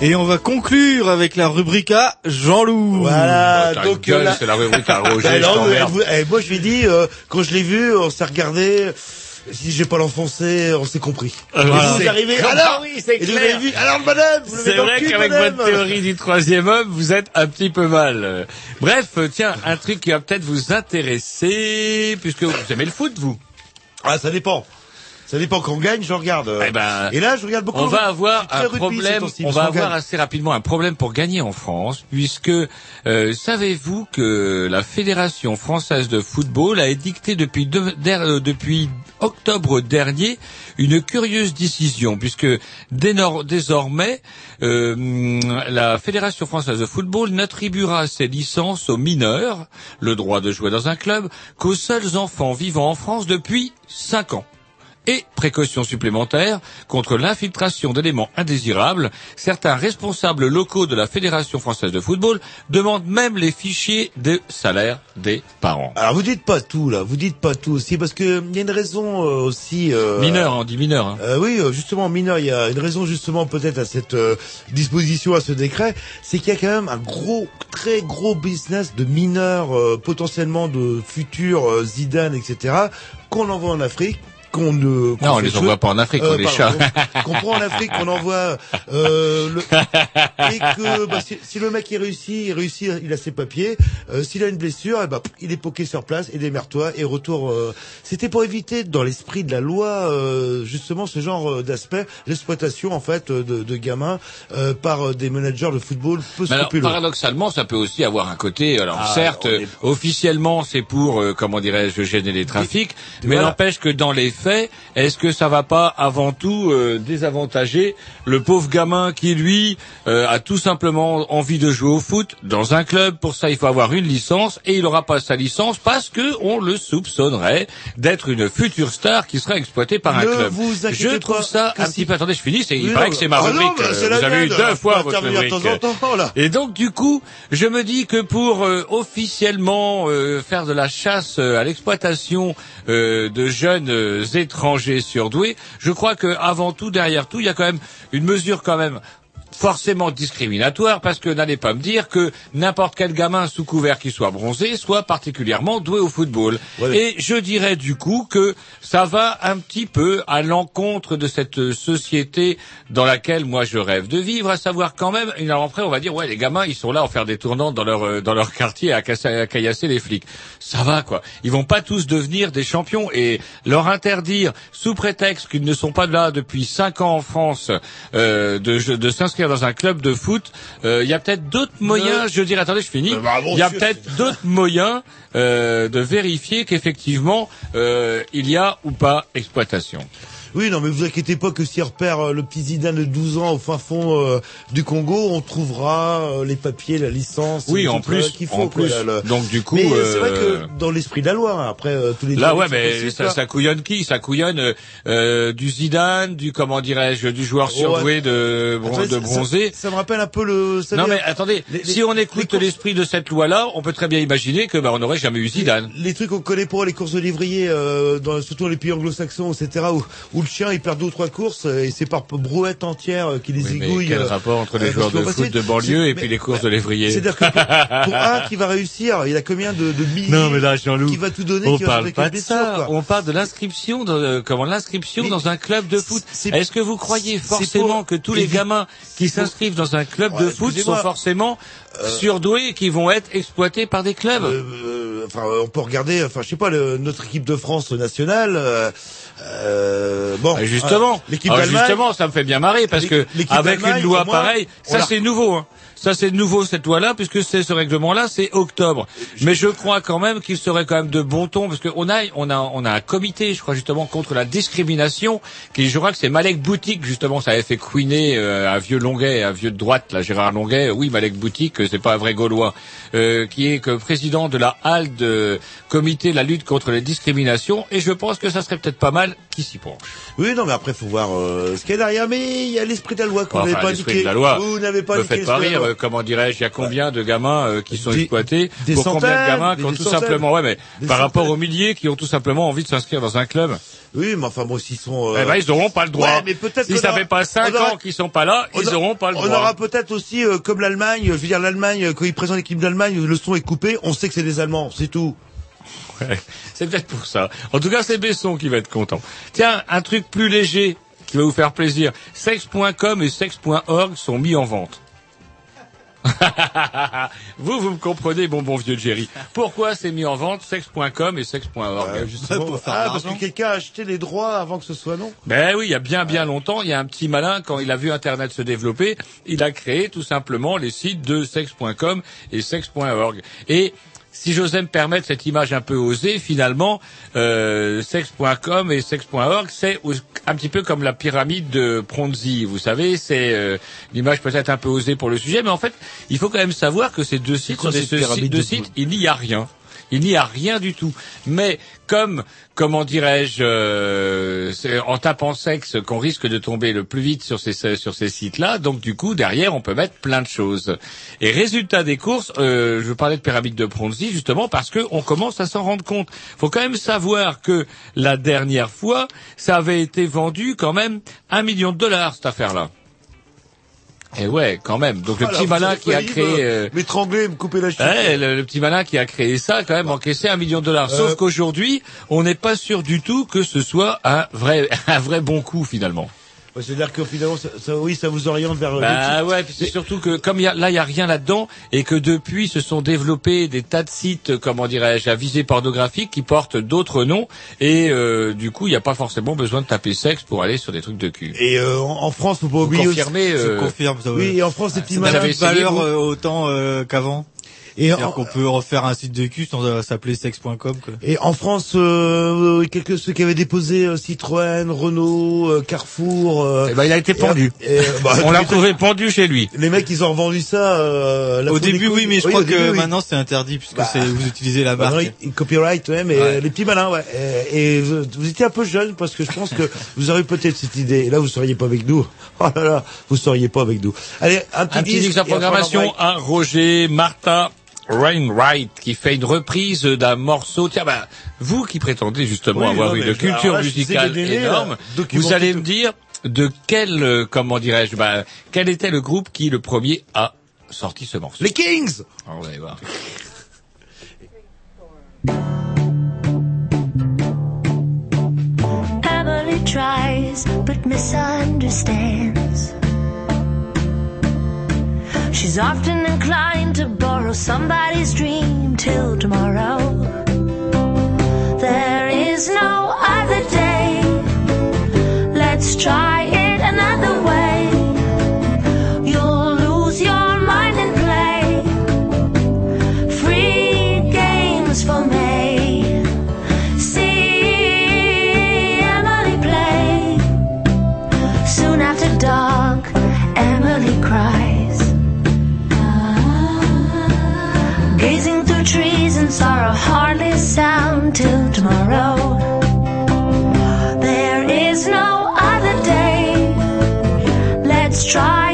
Et on va conclure avec la rubrique A, Jean-Loup. Voilà, ta donc gueule, là- c'est la rubrique à Roger, Bah non, vous- eh, moi je lui ai dit, euh, quand je l'ai vu, on s'est regardé. Si j'ai pas l'enfoncé, on s'est compris. Euh, Et voilà. vous arrivez, alors, oui, c'est et vous clair. l'avez vu, alors madame, vous C'est vrai qu'avec madame. votre théorie du troisième homme, vous êtes un petit peu mal. Bref, tiens, un truc qui va peut-être vous intéresser, puisque vous aimez le foot, vous. Ah, ça dépend. Ça dépend quand on gagne, je regarde. Eh ben, et là, je regarde beaucoup. On va avoir un rugby, problème, on va qu'on avoir gagne. assez rapidement un problème pour gagner en France, puisque euh, savez-vous que la Fédération française de football a édicté depuis, euh, depuis octobre dernier une curieuse décision, puisque désormais euh, la Fédération française de football n'attribuera ses licences aux mineurs, le droit de jouer dans un club, qu'aux seuls enfants vivant en France depuis 5 ans. Et précaution supplémentaire contre l'infiltration d'éléments indésirables, certains responsables locaux de la Fédération française de football demandent même les fichiers de salaire des parents. Alors vous dites pas tout là, vous dites pas tout aussi parce que il y a une raison euh, aussi. Euh, Mineur, on dit mineur. Hein. Euh, oui, euh, justement, mineur, il y a une raison justement peut-être à cette euh, disposition, à ce décret, c'est qu'il y a quand même un gros, très gros business de mineurs, euh, potentiellement de futurs Zidane, etc., qu'on envoie en Afrique. Qu'on ne, qu'on Non, on les envoie pas en Afrique, on les charge. Qu'on prend en Afrique, qu'on envoie euh, le, et que bah, si, si le mec il réussit, il réussit, il a ses papiers. Euh, S'il a une blessure, eh ben, il est poqué sur place et démerde-toi et retour. euh, C'était pour éviter dans l'esprit de la loi euh, justement ce genre euh, d'aspect, l'exploitation en fait euh, de, de gamins euh, par euh, des managers de football peu alors, paradoxalement, ça peut aussi avoir un côté. Alors, Ah, certes, on est- officiellement, c'est pour, euh, comment dirais-je, gêner les trafics, mais voilà. n'empêche que dans les fait, est-ce que ça va pas avant tout euh, désavantager le pauvre gamin qui lui euh, a tout simplement envie de jouer au foot dans un club? Pour ça, il faut avoir une licence et il n'aura pas sa licence parce que on le soupçonnerait d'être une future star qui sera exploitée par un Ne club. vous Je trouve ça un si- petit peu. Attendez, je finis. c'est- Il Oui, paraît non, que c'est ma ah non, rubrique. bah, euh, la Vous avez eu deux On fois votre de rubrique. temps en temps, là. Et donc du coup, je me dis que pour euh, officiellement euh, faire de la chasse euh, à l'exploitation euh, de jeunes étrangers surdoués, je crois que avant tout, derrière tout, il y a quand même une mesure quand même forcément discriminatoire parce que n'allez pas me dire que n'importe quel gamin sous couvert qui soit bronzé soit particulièrement doué au football. Et je dirais du coup que ça va un petit peu à l'encontre de cette société dans laquelle moi je rêve de vivre, à savoir quand même, et alors après on va dire ouais les gamins ils sont là à faire des tournants dans leur euh, dans leur quartier à, casser, à caillasser les flics. Ça va quoi. Ils vont pas tous devenir des champions et leur interdire sous prétexte qu'ils ne sont pas là depuis cinq ans en France euh, de, de s'inscrire dans un club de foot, euh, il y a peut-être d'autres moyens. Je dirais attendez je finis. Euh, bah, bon, Il y a peut-être d'autres moyens euh, de vérifier qu'effectivement euh, il y a ou pas exploitation. Oui, non, mais vous inquiétez pas que si on repère euh, le petit Zidane de 12 ans au fin fond euh, du Congo, on trouvera euh, les papiers, la licence. Oui, en le plus, qu'il en faut, quoi, plus. là, le- Donc du coup, Mais c'est vrai euh, que dans l'esprit de la loi, hein, après euh, tous les Là, ouais, mais ça, ça couillonne qui? Ça couillonne euh, euh, du Zidane, du comment dirais-je, du joueur surdoué de, bron- de bronzé. Ça, ça me rappelle un peu le. ça Non mais attendez, les- si on écoute l'esprit de cette loi-là, on peut très bien imaginer que bah, on n'aurait jamais eu Zidane. les trucs qu'on connaît pour les courses de livrier, euh, dans, surtout dans les pays anglo-saxons, etc., où, où le chien il perd deux ou trois courses euh, et c'est par brouette entière euh, qui les Oui, mais igouille. quel euh, rapport entre les euh, joueurs de foot va de banlieue et puis mais- les courses de lévrier C'est-à-dire que pour, pour un qui va réussir, il a combien de, de milliers Non mais là Jean-Loup, qui va tout donner, on qui va parle avec pas de ça. quoi. On parle de l'inscription, dans, euh, comment l'inscription dans un club de foot. Est-ce que vous croyez forcément que tous les gamins qui s'inscrivent dans un club Ouais, de foot sont forcément surdoués et qui vont être exploités par des clubs Euh, enfin, on peut regarder, enfin, je sais pas, le, notre équipe de France nationale. Euh, bon, Ah, justement, euh, Ah, justement, ça me fait bien marrer parce que avec une loi moins, pareille, ça c'est nouveau. Hein. Ça c'est nouveau cette loi-là puisque c'est ce règlement-là, c'est octobre. Mais je crois quand même qu'il serait quand même de bon ton parce qu'on a on a on a un comité, je crois justement contre la discrimination qui je crois que c'est Malek Boutique justement, ça avait fait couiner euh, un vieux Longuet, un vieux de droite, là Gérard Longuet. Oui, Malek Boutique, euh, c'est pas un vrai gaulois, euh, qui est que président de la HALD, euh, comité de la lutte contre les discriminations et je pense que ça serait peut-être pas mal qu'il s'y penche. Oui, non, mais après, faut voir euh, ce qu'il y a derrière. Mais il y a l'esprit de la loi qu'on Enfin, pas indiqué. Vous n'avez pas indiqué l'esprit de la loi. Euh, comment dirais-je, il y a combien de gamins euh, qui sont Des- exploités des pour combien de gamins qui ont tout centaines. simplement, ouais, mais par rapport aux milliers qui ont tout simplement envie de s'inscrire dans un club, Oui, mais enfin, bon, s'ils sont. euh, eh ben ils n'auront pas le droit. Ouais, mais peut-être si ça aura- fait pas cinq on aura- ans qu'ils sont pas là, on ils n'auront pas le On droit. aura peut-être aussi, comme l'Allemagne, je veux dire l'Allemagne, quand ils présentent l'équipe d'Allemagne, le son est coupé, on sait que c'est des Allemands, c'est tout. Ouais, c'est peut-être pour ça. En tout cas, c'est Besson qui va être content. Tiens, un truc plus léger qui va vous faire plaisir. Sex.com et sex.org sont mis en vente. vous, vous me comprenez, bon bon vieux Jerry. Pourquoi c'est mis en vente Sex.com et sex.org Euh, justement, ah, parce que quelqu'un a acheté les droits avant que ce soit non? Ben oui, il y a bien bien longtemps, il y a un petit malin quand il a vu Internet se développer, il a créé tout simplement les sites de sex.com et sex.org. Et si j'osais me permettre cette image un peu osée, finalement, euh, sex.com et sex.org, c'est un petit peu comme la pyramide de Ponzi. Vous savez, c'est euh, une image peut-être un peu osée pour le sujet, mais en fait, il faut quand même savoir que ces deux sites quoi sont des cette ce- pyramide deux de sites, il n'y a rien. Il n'y a rien du tout. Mais comme, comment dirais-je, euh, en tapant sexe qu'on risque de tomber le plus vite sur ces sites-là, donc du coup derrière on peut mettre plein de choses. Et résultat des courses, euh, je parlais de pyramide de Ponzi justement parce que on commence à s'en rendre compte. Faut quand même savoir que la dernière fois, ça avait été vendu quand même un million de dollars cette affaire-là. Et ouais, quand même. Donc le Voilà, petit malin qui a créé me- euh, M'étrangler, me couper la cheville. Ouais, le, le petit malin qui a créé ça, quand même, encaissé un million de dollars. Sauf Euh. qu'aujourd'hui, on n'est pas sûr du tout que ce soit un vrai, un vrai bon coup, finalement. Ouais, C'est-à-dire que finalement, ça, ça- oui, ça vous oriente vers. Bah le ouais, puis c'est surtout que comme il y a, là il y a rien là-dedans et que depuis se sont développés des tas de sites, comment dirais-je, à visée pornographique qui portent d'autres noms et euh, du coup il n'y a pas forcément besoin de taper sexe pour aller sur des trucs de cul. Et euh, en, France, faut pas Vous oublier. confirmez, aussi- euh, Je confirme ça. Oui, et en France, les petits Ça malins. n'avait essayé, valeur euh, autant euh, qu'avant. Et C'est-à-dire en- qu'on peut refaire un site de cul sans euh, s'appeler sex.com. quoi. Et en France, euh, quelques ceux qui avaient déposé euh, Citroën, Renault, euh, Carrefour. euh, Eh ben, il a été pendu. et, euh, bah, On l'a tu retrouvé pendu chez lui. Les mecs, ils ont revendu ça. Euh, la Au début, oui, mais je Oui, crois que début, oui. maintenant c'est interdit puisque Bah, c'est vous utilisez la Bah, marque. non, il- copyright, ouais, mais Ouais. les petits malins, ouais. Et, et vous, vous étiez un peu jeune parce que je pense que vous aurez peut-être cette idée. Et là, vous seriez pas avec nous. Oh là là, vous seriez pas avec nous. Allez, un petit, Un petit disque on programmation, un Roger Martin Wainwright qui fait une reprise d'un morceau. Tiens, bah, vous qui prétendez justement Oui, avoir non, une culture là, musicale délais, énorme, là, vous allez me dire de quel, euh, comment dirais-je, bah, quel était le groupe qui le premier a sorti ce morceau? Les Kings On va aller voir. Emily tries but misunderstands. She's often inclined to borrow somebody's dream till tomorrow. There is no till tomorrow. There is no other day. Let's try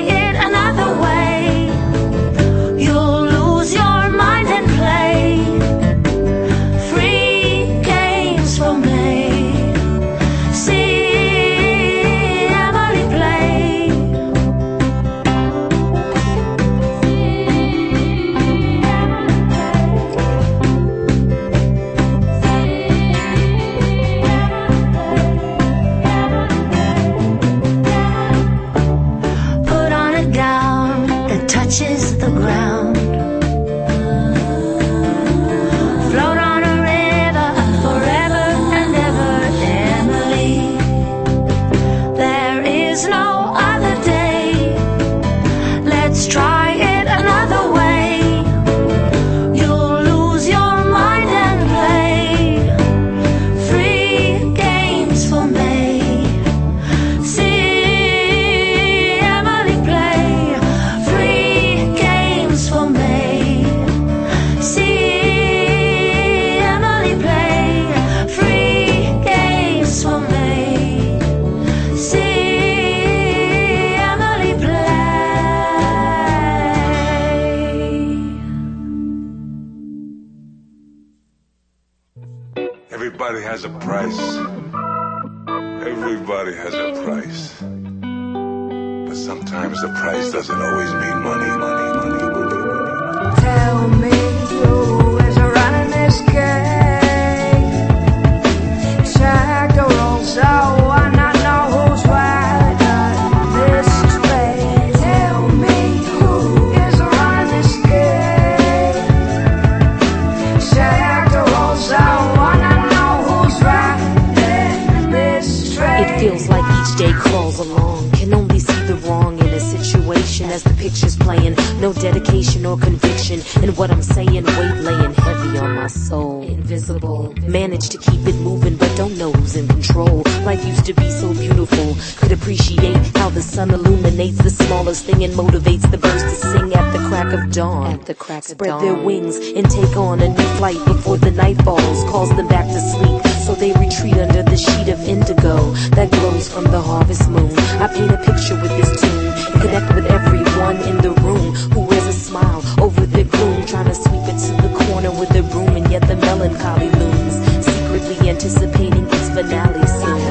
The price doesn't always mean money, money, money. Playing. No dedication or conviction in what I'm saying. Weight laying heavy on my soul. Invisible. Manage to keep it moving, but don't know who's in control. Life used to be so beautiful. Could appreciate how the sun illuminates the smallest thing and motivates the birds to sing at the crack of dawn. At the crack Spread their wings and take on a new flight before the night falls. Calls them back to sleep. So they retreat under the sheet of indigo that glows from the harvest moon. I paint a picture with this tune and connect with everyone in the room who wears a smile over their gloom, trying to sweep it to the corner with a broom, and yet the melancholy looms, secretly anticipating its finale soon.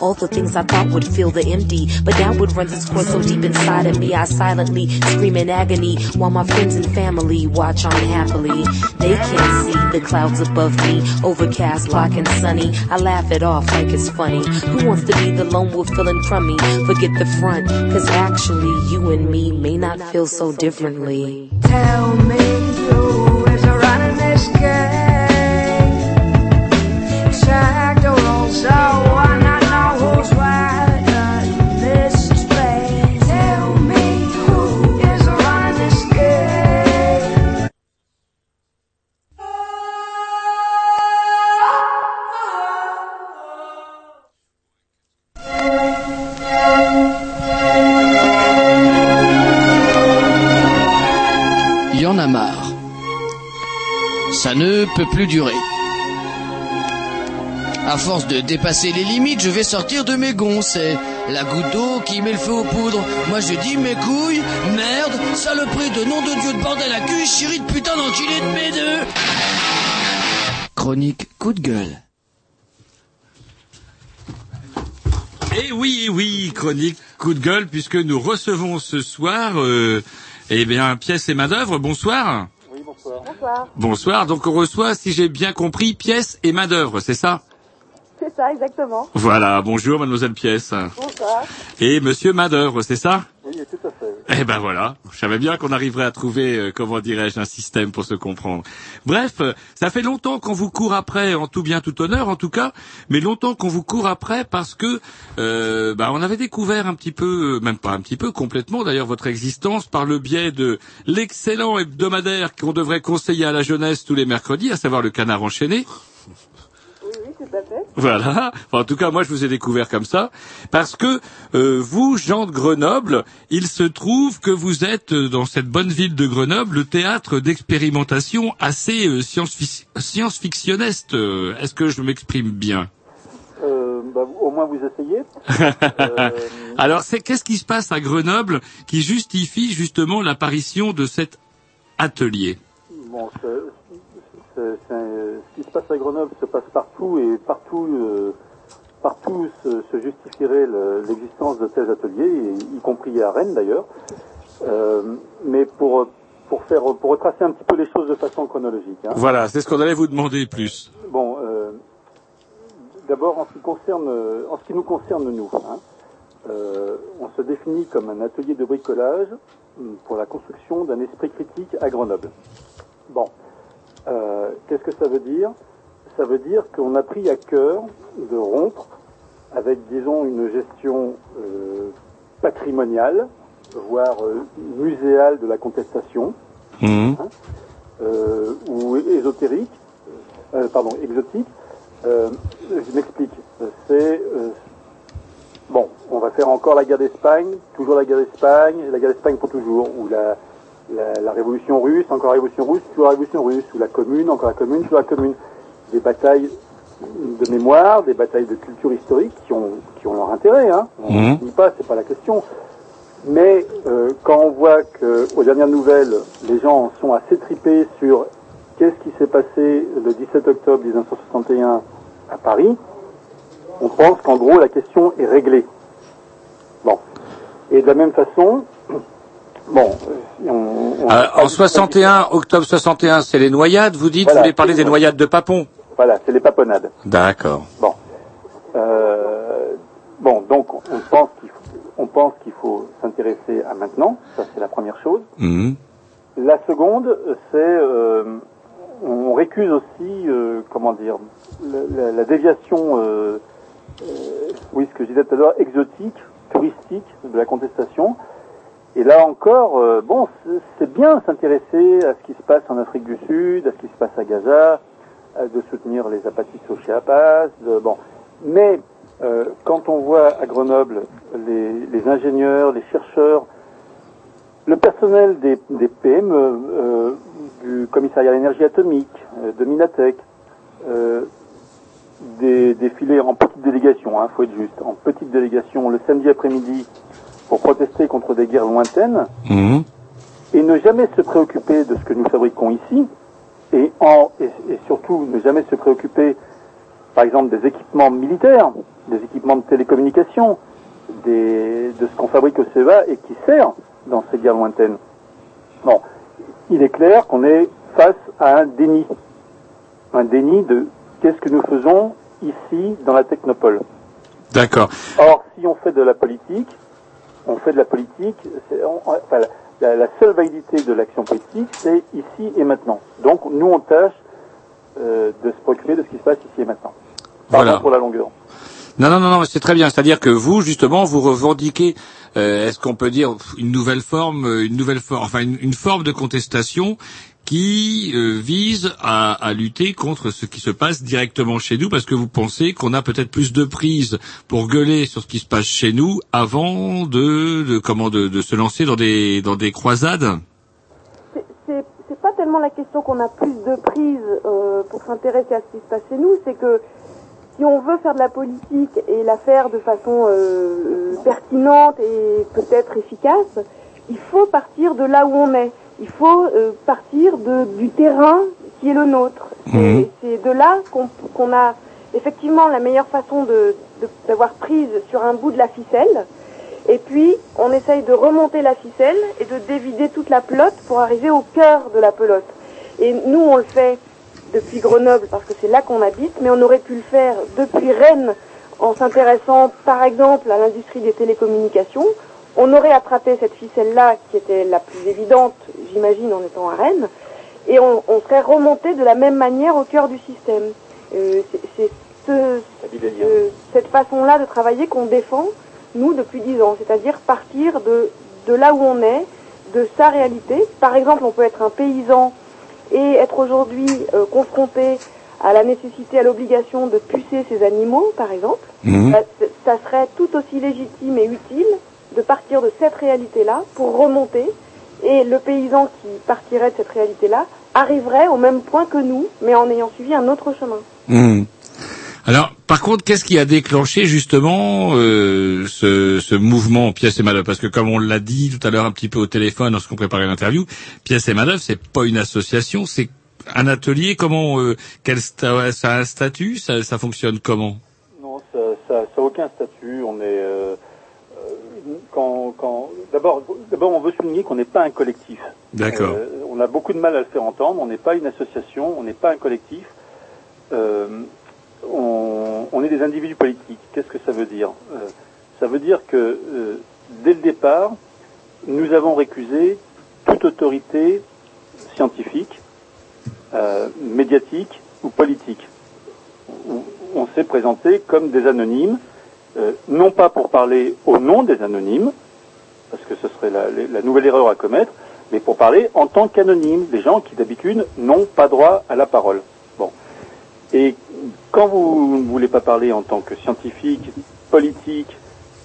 All the things I thought would fill the empty, but that would run its course so deep inside of me. I silently scream in agony while my friends and family watch on happily. They can't see the clouds above me, overcast, black, and sunny. I laugh it off like it's funny. Who wants to be the lone wolf feeling crummy? Forget the front, cause actually you and me may not feel so differently. Tell me who peut plus durer. À force de dépasser les limites, je vais sortir de mes gonds. C'est la goutte d'eau qui met le feu aux poudres. Moi je dis mes couilles, merde, saloperie de nom de Dieu de bordel à cul, chérie de putain d'enculé de mes deux. Chronique coup de gueule. Et oui, eh oui, chronique coup de gueule, puisque nous recevons ce soir, euh, eh bien, pièce et main d'œuvre. Bonsoir. Bonsoir. Bonsoir. Bonsoir. Donc on reçoit, si j'ai bien compris, pièce et main d'œuvre, c'est ça? C'est ça, exactement. Voilà. Bonjour, mademoiselle pièce. Bonsoir. Et monsieur main d'œuvre, c'est ça? Oui, tout à fait. Eh ben voilà, je savais bien qu'on arriverait à trouver, euh, comment dirais-je, un système pour se comprendre. Bref, euh, ça fait longtemps qu'on vous court après, en tout bien, tout honneur en tout cas, mais longtemps qu'on vous court après parce que euh, bah, on avait découvert un petit peu, euh, même pas un petit peu, complètement d'ailleurs, votre existence par le biais de l'excellent hebdomadaire qu'on devrait conseiller à la jeunesse tous les mercredis, à savoir le canard enchaîné. Fait. Voilà. Enfin, en tout cas, moi, je vous ai découvert comme ça, parce que euh, vous, Jean de Grenoble, il se trouve que vous êtes euh, dans cette bonne ville de Grenoble le théâtre d'expérimentation assez euh, science-fic- science-fictionniste. Euh, Est-ce que je m'exprime bien? Euh, bah, au moins vous essayez. Alors, c'est qu'est-ce qui se passe à Grenoble qui justifie justement l'apparition de cet atelier? Bon, ce qui se passe à Grenoble se passe partout et partout, euh, partout se, se justifierait le- l'existence de tels ateliers, y compris à Rennes d'ailleurs. Euh, mais pour pour faire pour retracer un petit peu les choses de façon chronologique. hein. Voilà, c'est ce qu'on allait vous demander plus. Bon, euh, d'abord en ce qui concerne, en ce qui nous concerne nous, hein, euh, on se définit comme un atelier de bricolage hum, pour la construction d'un esprit critique à Grenoble. Bon, euh, qu'est-ce que ça veut dire? Ça veut dire qu'on a pris à cœur de rompre avec, disons, une gestion euh, patrimoniale, voire euh, muséale de la contestation Mhm. euh, ou ésotérique, pardon, exotique. Je m'explique. C'est bon, on va faire encore la guerre d'Espagne, toujours la guerre d'Espagne, la guerre d'Espagne pour toujours, ou la, la, la révolution russe, encore la révolution russe, toujours la révolution russe, ou la commune, encore la commune, toujours la commune. Des batailles de mémoire, des batailles de culture historique qui ont qui ont leur intérêt. Hein. On ne Mhm. dit pas, c'est pas la question. Mais euh, quand on voit que, aux dernières nouvelles, les gens sont assez tripés sur qu'est-ce qui s'est passé le 17 octobre 1961 à Paris, on pense qu'en gros la question est réglée. Bon. Et de la même façon, bon, euh, on, on- Euh, en 61, octobre 61, c'est les noyades, vous dites Voilà, Vous voulez parler des noyades de Papon voilà, c'est les paponnades. D'accord. Bon. Euh, bon, donc on pense qu'il faut, on pense qu'il faut s'intéresser à maintenant. Ça, c'est la première chose. Mhm. La seconde, c'est euh, on récuse aussi, euh, comment dire, la, la- la déviation, euh, oui, ce que je disais tout à l'heure, exotique, touristique de la contestation. Et là encore, euh, bon, c'est- bien s'intéresser à ce qui se passe en Afrique du Sud, à ce qui se passe à Gaza, de soutenir les apatistes au Chiapas, bon. Mais euh, quand on voit à Grenoble les, ingénieurs, les chercheurs le personnel des, PME, euh, du commissariat à l'énergie atomique, de Minatec, euh, des, défilés en petite délégation, hein, faut être juste, en petite délégation le samedi après-midi pour protester contre des guerres lointaines Mhm. et ne jamais se préoccuper de ce que nous fabriquons ici et, en, et, et surtout ne jamais se préoccuper, par exemple, des équipements militaires, des équipements de télécommunication, des, de ce qu'on fabrique au CEA et qui sert dans ces guerres lointaines. Bon, il est clair qu'on est face à un déni, un déni de qu'est-ce que nous faisons ici dans la technopole. D'accord. Or, si on fait de la politique, on fait de la politique, on- enfin, la, la seule validité de l'action politique, c'est ici et maintenant. Donc, nous, on tâche euh, de se préoccuper de ce qui se passe ici et maintenant. Pardon Voilà. pour la longueur. Non, non, non, non, c'est très bien. C'est-à-dire que vous, justement, vous revendiquez, euh, est-ce qu'on peut dire une nouvelle forme, euh, une nouvelle forme, enfin une, une forme de contestation qui euh, vise à, à lutter contre ce qui se passe directement chez nous, parce que vous pensez qu'on a peut-être plus de prise pour gueuler sur ce qui se passe chez nous avant de, de comment de, de se lancer dans des dans des croisades? c'est pas tellement la question qu'on a plus de prise euh, pour s'intéresser à ce qui se passe chez nous, c'est que si on veut faire de la politique et la faire de façon euh, euh, pertinente et peut-être efficace, il faut partir de là où on est. Il faut euh, partir de, du terrain qui est le nôtre. Et c'est de là qu'on a effectivement la meilleure façon de de- d'avoir prise sur un bout de la ficelle. Et puis, on essaye de remonter la ficelle et de dévider toute la pelote pour arriver au cœur de la pelote. Et nous, on le fait depuis Grenoble parce que c'est là qu'on habite, mais on aurait pu le faire depuis Rennes en s'intéressant, par exemple, à l'industrie des télécommunications. On aurait attrapé cette ficelle-là, qui était la plus évidente, j'imagine, en étant à Rennes, et on, on serait remonté de la même manière au cœur du système. Euh, c'est- c'est ce- ce- cette façon-là de travailler qu'on défend, nous, depuis dix ans, c'est-à-dire partir de, de là où on est, de sa réalité. Par exemple, on peut être un paysan et être aujourd'hui euh, confronté à la nécessité, à l'obligation de pucer ses animaux, par exemple. Mhm. Ça, ça serait tout aussi légitime et utile de partir de cette réalité-là pour remonter. Et le paysan qui partirait de cette réalité-là arriverait au même point que nous, mais en ayant suivi un autre chemin. Hmm. Alors, par contre, qu'est-ce qui a déclenché justement euh, ce, ce mouvement Pièce et Manœuvre Parce que comme on l'a dit tout à l'heure un petit peu au téléphone lorsqu'on préparait l'interview, Pièce et Manœuvre, c'est pas une association, c'est un atelier. Comment euh, quel sta- ça a un statut? Ça, ça fonctionne comment? Non, ça ça, ça a aucun statut. On est euh, quand, quand d'abord d'abord on veut souligner qu'on n'est pas un collectif. D'accord. Euh, on a beaucoup de mal à le faire entendre. On n'est pas une association. On n'est pas un collectif. Euh, on, on est des individus politiques. Qu'est-ce que ça veut dire? Euh, Ça veut dire que dès le départ, nous avons récusé toute autorité scientifique, médiatique ou politique. On, on s'est présenté comme des anonymes, euh, non pas pour parler au nom des anonymes, parce que ce serait la, nouvelle erreur à commettre, mais pour parler en tant qu'anonymes, des gens qui d'habitude n'ont pas droit à la parole. Bon. Et quand vous ne voulez pas parler en tant que scientifique, politique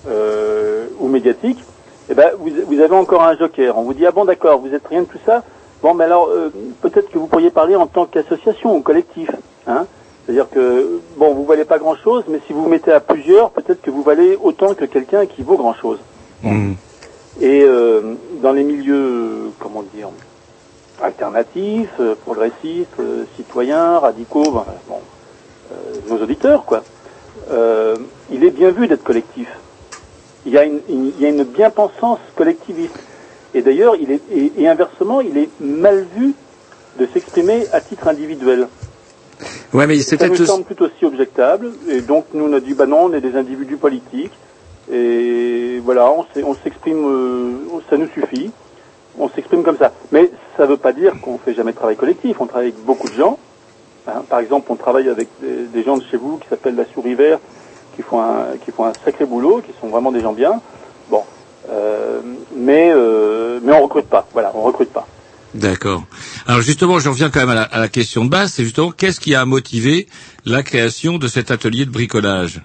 euh, ou médiatique, eh ben vous, vous avez encore un joker. On vous dit ah bon d'accord, vous êtes rien de tout ça. Bon, mais alors euh, peut-être que vous pourriez parler en tant qu'association ou collectif. Hein C'est-à-dire que bon, vous valez pas grand-chose, mais si vous vous mettez à plusieurs, peut-être que vous valez autant que quelqu'un qui vaut grand-chose. Et euh, dans les milieux, comment dire, alternatifs, euh, progressistes, euh, citoyens, radicaux, ben, bon, euh, nos auditeurs, quoi, euh, il est bien vu d'être collectif. Il y a une, une- il y a une bien-pensance collectiviste. Et d'ailleurs, il est, et, et inversement, il est mal vu de s'exprimer à titre individuel. Ouais, mais c'est Ça nous semble tout aussi objectable. Et donc, nous, on a dit, bah non, on est des individus politiques. Et voilà, on s'exprime, euh, ça nous suffit. On s'exprime comme ça. Mais ça ne veut pas dire qu'on fait jamais de travail collectif. On travaille avec beaucoup de gens. Hein, par exemple, on travaille avec des, des gens de chez vous qui s'appellent la Souris Vert, qui font un, qui font un sacré boulot, qui sont vraiment des gens bien. Bon, euh, mais euh, mais on recrute pas. Voilà, on recrute pas. D'accord. Alors justement, je reviens quand même à la, à la question de base, c'est justement qu'est-ce qui a motivé la création de cet atelier de bricolage?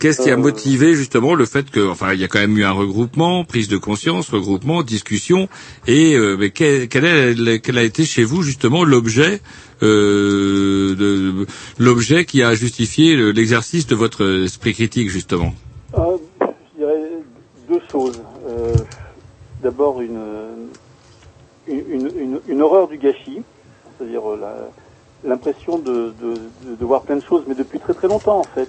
Qu'est-ce qui a Euh, motivé justement le fait que, enfin, il y a quand même eu un regroupement, prise de conscience, regroupement, discussion, et euh, mais quel, quel, est, quel a été chez vous justement l'objet, euh, de, l'objet qui a justifié le- l'exercice de votre esprit critique justement? Euh, je dirais deux choses. Euh, D'abord une, une, horreur du gâchis, c'est-à-dire euh, l'impression de, voir plein de choses, mais depuis très très longtemps en fait.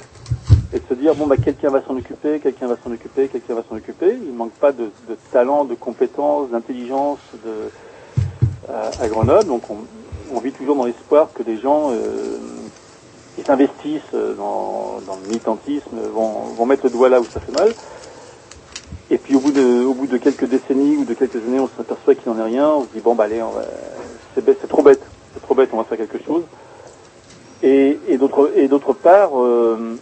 Et de se dire, bon, bah, quelqu'un va s'en occuper, quelqu'un va s'en occuper, quelqu'un va s'en occuper. Il manque pas de, talent, de compétences, d'intelligence à, Grenoble. Donc on, vit toujours dans l'espoir que des gens euh, qui s'investissent euh, dans, le militantisme vont mettre le doigt là où ça fait mal. Et puis au bout de, quelques décennies ou de quelques années, on s'aperçoit qu'il n'en est rien. On se dit bon bah allez, c'est trop bête, c'est trop bête, on va faire quelque chose. Et, d'autre part, euh,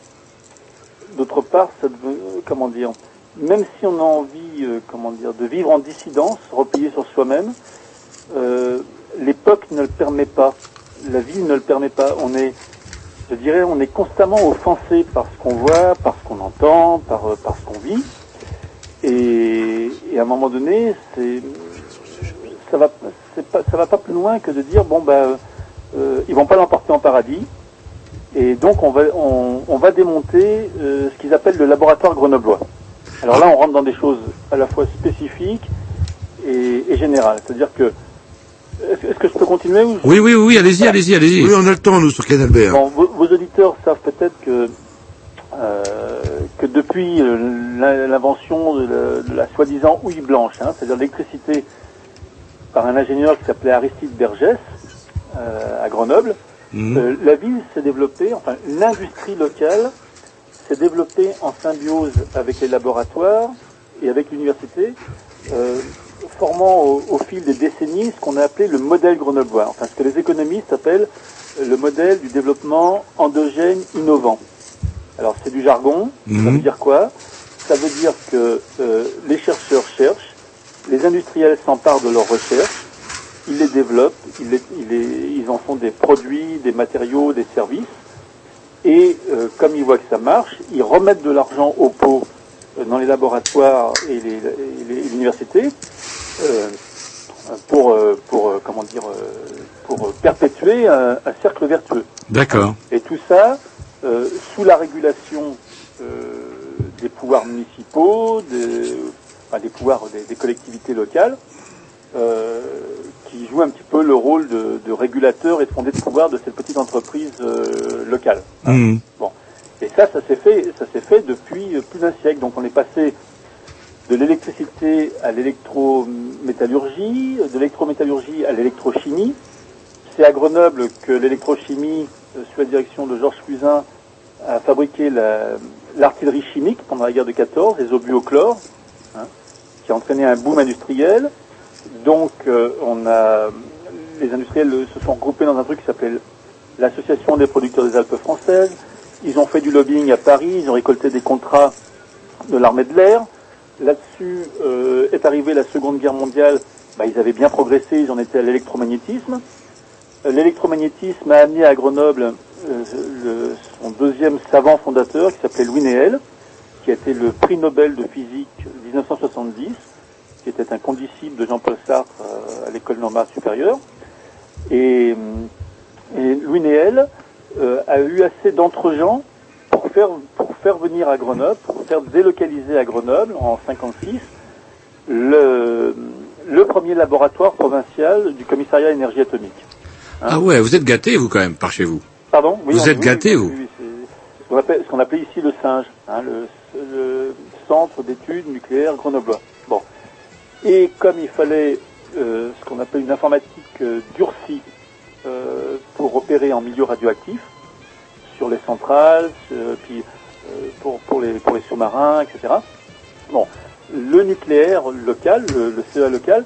d'autre part, ça dev- comment dire, même si on a envie, euh, comment dire, de vivre en dissidence, replié sur soi-même, euh, l'époque ne le permet pas, la vie ne le permet pas. On est, je dirais, on est constamment offensé par ce qu'on voit, par ce qu'on entend, euh, par ce qu'on vit. Et, et à un moment donné, c'est, ça va, c'est pas, ça va pas plus loin que de dire bon bah, euh, ils vont pas l'emporter en paradis. Et donc on va, on, on va démonter euh, ce qu'ils appellent le laboratoire grenoblois. Alors là, on rentre dans des choses à la fois spécifiques et, et générales. C'est-à-dire que est-ce que je peux continuer ou je- Oui, oui, oui, allez-y, allez-y, allez-y. Oui, on a le temps, nous, sur Canal B. hein. Bon, vos, vos auditeurs savent peut-être que euh, que depuis euh, l'in- l'invention de la, soi-disant houille blanche, hein, c'est-à-dire l'électricité par un ingénieur qui s'appelait Aristide Bergès euh, à Grenoble, euh, la ville s'est développée, enfin l'industrie locale s'est développée en symbiose avec les laboratoires et avec l'université, euh, formant au, au fil des décennies ce qu'on a appelé le modèle grenoblois, enfin ce que les économistes appellent le modèle du développement endogène innovant. Alors c'est du jargon, ça veut dire quoi? Ça veut dire que euh, les chercheurs cherchent, les industriels s'emparent de leurs recherches, ils les développent, ils, les- ils les- ils en font des produits, des matériaux, des services, et euh, comme ils voient que ça marche, ils remettent de l'argent au pot euh, dans les laboratoires et les- et euh, pour, pour comment dire, pour perpétuer un, un cercle vertueux. D'accord. Et tout ça euh, sous la régulation euh, des pouvoirs municipaux, des, enfin, des pouvoirs des, des collectivités locales, euh, qui jouent un petit peu le rôle de, de régulateur et de fondé de pouvoir de cette petite entreprise euh, locale. Mhm. Bon. Et ça, ça s'est fait, ça s'est fait depuis plus d'un siècle. Donc on est passé de l'électricité à l'électrométallurgie, de l'électrométallurgie à l'électrochimie. C'est à Grenoble que l'électrochimie, sous la direction de Georges Fusain, a fabriqué la- l'artillerie chimique pendant la guerre de 14, les obus au chlore, hein, qui a entraîné un boom industriel. Donc, euh, on a, les industriels euh, se sont regroupés dans un truc qui s'appelle l'Association des producteurs des Alpes françaises. Ils ont fait du lobbying à Paris, ils ont récolté des contrats de l'armée de l'air. Là-dessus euh, est arrivée la Seconde Guerre mondiale. Bah, ils avaient bien progressé, ils en étaient à l'électromagnétisme. L'électromagnétisme a amené à Grenoble euh, son deuxième savant fondateur qui s'appelait Louis Néel, qui a été le prix Nobel de physique 1970, qui était un condisciple de Jean-Paul Sartre euh, à l'école normale supérieure. Et, euh, et Louis Néel a eu assez d'entre-gens pour faire, pour faire venir à Grenoble, pour faire délocaliser à Grenoble en 56 le, le premier laboratoire provincial du commissariat énergie atomique. Ah ouais, vous êtes gâté vous quand même par chez vous. Pardon oui, Vous êtes gâté, vous. oui, ce qu'on appelait ici le singe, hein, le, le centre d'études nucléaires grenoblois. Bon. Et comme il fallait euh, ce qu'on appelle une informatique euh, durcie euh, pour opérer en milieu radioactif sur les centrales, puis pour, pour, les, pour les sous-marins, etc. Bon, le nucléaire local, le, le CEA local,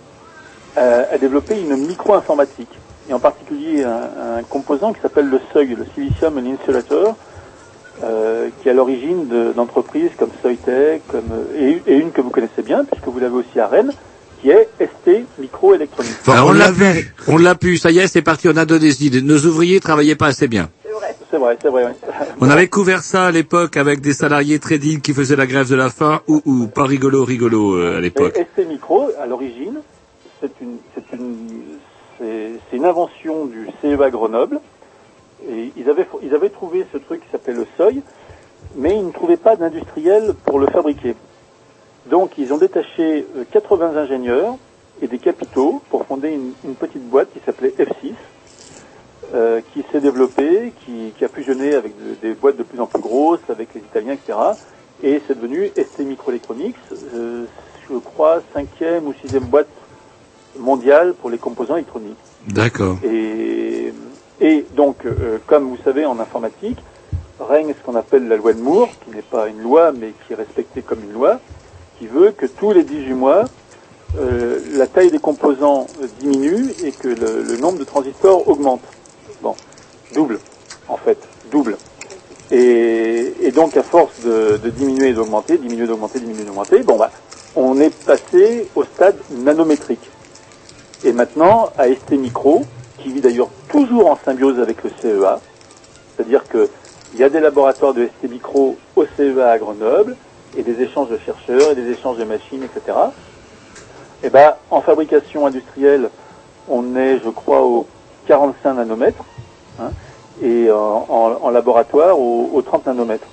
a développé une micro-informatique, et en particulier un, un composant qui s'appelle le SEUG, le Silicium Insulator, euh, qui est à l'origine de- d'entreprises comme Soitec, comme, et, et une que vous connaissez bien, puisque vous l'avez aussi à Rennes, qui est ST Microélectronique. Alors, on l'a pu, on l'a pu, ça y est, c'est parti en Indonésie. Nos ouvriers travaillaient pas assez bien. C'est vrai, c'est vrai. ouais. On avait couvert ça à l'époque avec des salariés trading qui faisaient la grève de la faim ou ou pas rigolo rigolo euh, à l'époque. ST Micro, à l'origine, c'est une, c'est une, c'est, une invention du CEA Grenoble. Et ils avaient, ils avaient trouvé ce truc qui s'appelait le seuil, mais ils ne trouvaient pas d'industriel pour le fabriquer. Donc, ils ont détaché euh, 80 ingénieurs et des capitaux pour fonder une, petite boîte qui s'appelait F6, euh, qui s'est développée, qui, a fusionné avec de- des boîtes de plus en plus grosses, avec les Italiens, etc. Et c'est devenu ST Microelectronics, euh, je crois, cinquième ou sixième boîte mondiale pour les composants électroniques. D'accord. Et, et donc, euh, comme vous savez, en informatique, règne ce qu'on appelle la loi de Moore, qui n'est pas une loi, mais qui est respectée comme une loi, qui veut que tous les 18 mois, euh, la taille des composants diminue et que le, le nombre de transistors augmente. Bon, double, en fait, double. Et, et donc, à force de, de diminuer et d'augmenter, diminuer, d'augmenter, diminuer, d'augmenter, bon, bah, on est passé au stade nanométrique. Et maintenant, à ST Micro, qui vit d'ailleurs toujours en symbiose avec le CEA, c'est-à-dire qu'il y a des laboratoires de ST Micro au CEA à Grenoble, et des échanges de chercheurs, et des échanges de machines, etc. Et ben, en fabrication industrielle, on est, je crois, au 45 nanomètres, hein, et en, laboratoire au, au 30 nanomètres.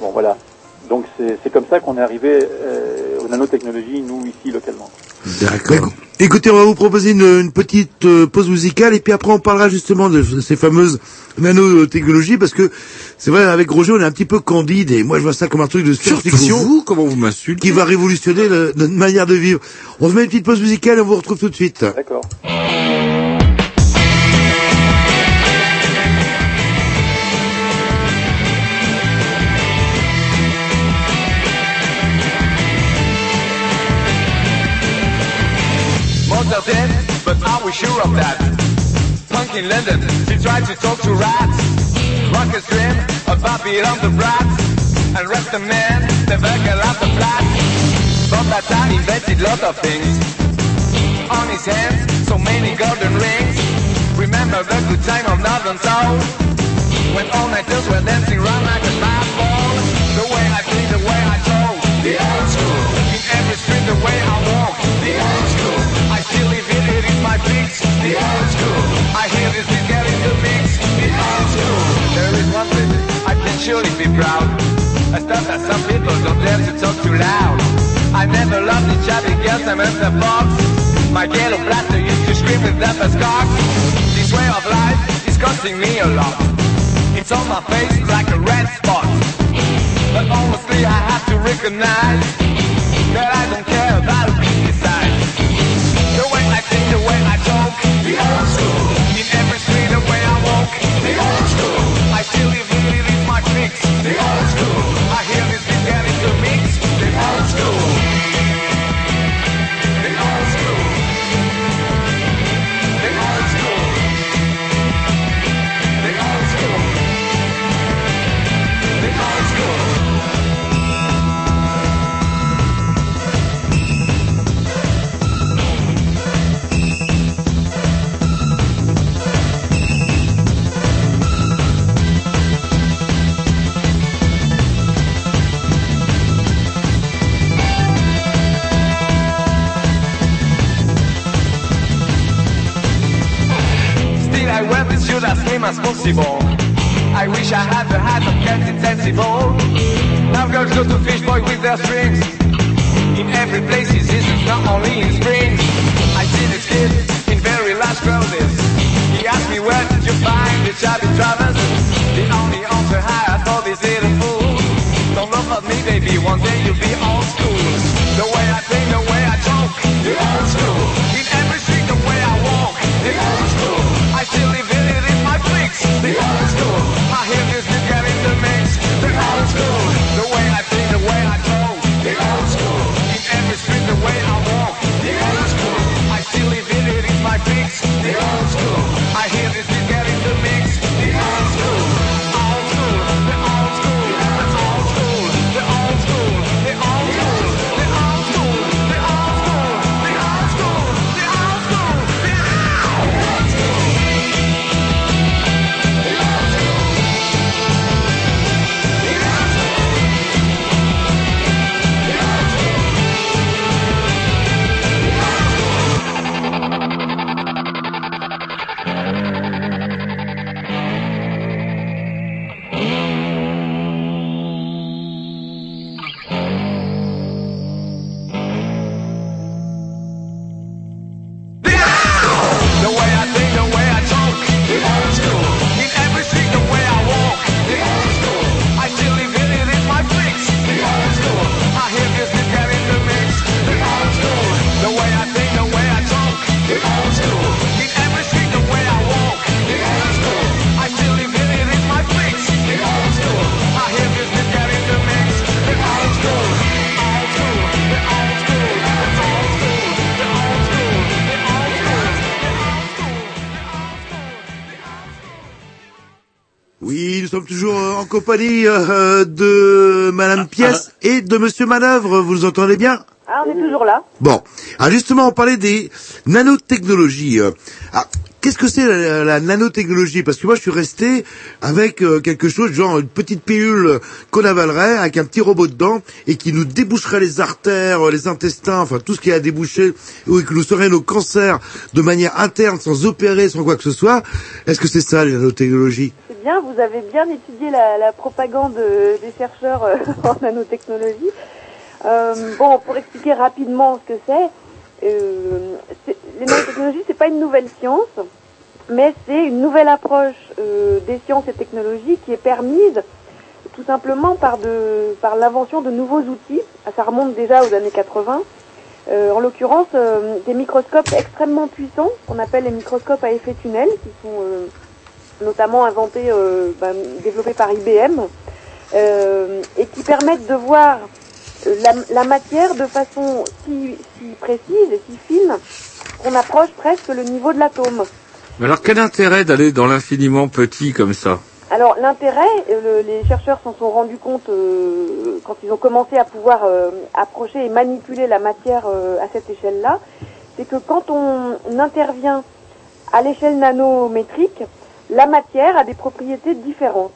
Bon, voilà. Donc c'est c'est comme ça qu'on est arrivé euh, aux nanotechnologies, nous, ici, localement. D'accord. Écoutez, on va vous proposer une, une petite euh, pause musicale et puis après on parlera justement de ces fameuses nanotechnologies parce que c'est vrai avec Roger on est un petit peu candide et moi je vois ça comme un truc de science-fiction. vous, comment vous m'insultez Qui va révolutionner le- notre manière de vivre. On se met une petite pause musicale et on vous retrouve tout de suite. D'accord. Sure of that? Punk in London, he tried to talk to rats. Rockers dream about on the brats. And rest the man, the burger of the flat. Bob Bata invented lot of things. On his hands, so many golden rings. Remember the good time of Northern Soul? When all nighters were dancing round like a mad ball. The way I play, the way I talk. The old school. In every street, the way I walk. The old school. I still live it, is my beats. The old school. I hear this beat get in the mix. The old school. There is one thing I can surely be proud. I thought that some people don't dare to talk too loud. I never loved the chubby girls and the fox. My ghetto blaster used to scream with that cock. This way of life is costing me a lot. It's on my face like a red spot. But honestly, I have to recognize that I don't care about a mix, they old school. I hear this mechanical mix, The old school. Suit as possible I wish I had the hat of Captain Sensible. Now girls go to fish boy with their strings. In every place he seasons, not only in springs. I see this kid in very large clothes. He asked me where did you find the chubby Travis The only answer I had this little fool Don't look at me baby, one day you'll be old school. The way I think, the way I talk The old school the art school, cool. My hip is to get in the mix. The art school. The way I think, the way I talk. The art school. In every street, the way I walk. The art school. I still live in it, it's my fix. The art school. I hear compagnie euh, de Madame Pièce et de Monsieur Manœuvre. Vous nous entendez bien? Ah, on est toujours là. Bon. Alors justement, on parlait des nanotechnologies. euh. Ah, Qu'est-ce que c'est la, la nanotechnologie? Parce que moi, je suis resté avec euh, quelque chose, genre une petite pilule qu'on avalerait avec un petit robot dedans et qui nous déboucherait les artères, les intestins, enfin tout ce qui a débouché, ou qui nous saurait nos cancers de manière interne, sans opérer, sans quoi que ce soit. Est-ce que c'est ça, les nanotechnologies? C'est bien, vous avez bien étudié la, la propagande euh, des chercheurs en nanotechnologie. Euh, bon, pour expliquer rapidement ce que c'est, euh, les nanotechnologies, c'est pas une nouvelle science, mais c'est une nouvelle approche euh, des sciences et technologies qui est permise tout simplement par, par l'invention de nouveaux outils. Ça remonte déjà aux années 80. Euh, en l'occurrence, des microscopes extrêmement puissants, qu'on appelle les microscopes à effet tunnel, qui sont notamment inventés, ben, développés par IBM, et qui permettent de voir la, la matière de façon si, si précise et si fine qu'on approche presque le niveau de l'atome. Mais alors quel intérêt d'aller dans l'infiniment petit comme ça? Alors l'intérêt, euh, le- les chercheurs s'en sont rendus compte euh, quand ils ont commencé à pouvoir euh, approcher et manipuler la matière euh, à cette échelle-là, c'est que quand on, on intervient à l'échelle nanométrique, la matière a des propriétés différentes.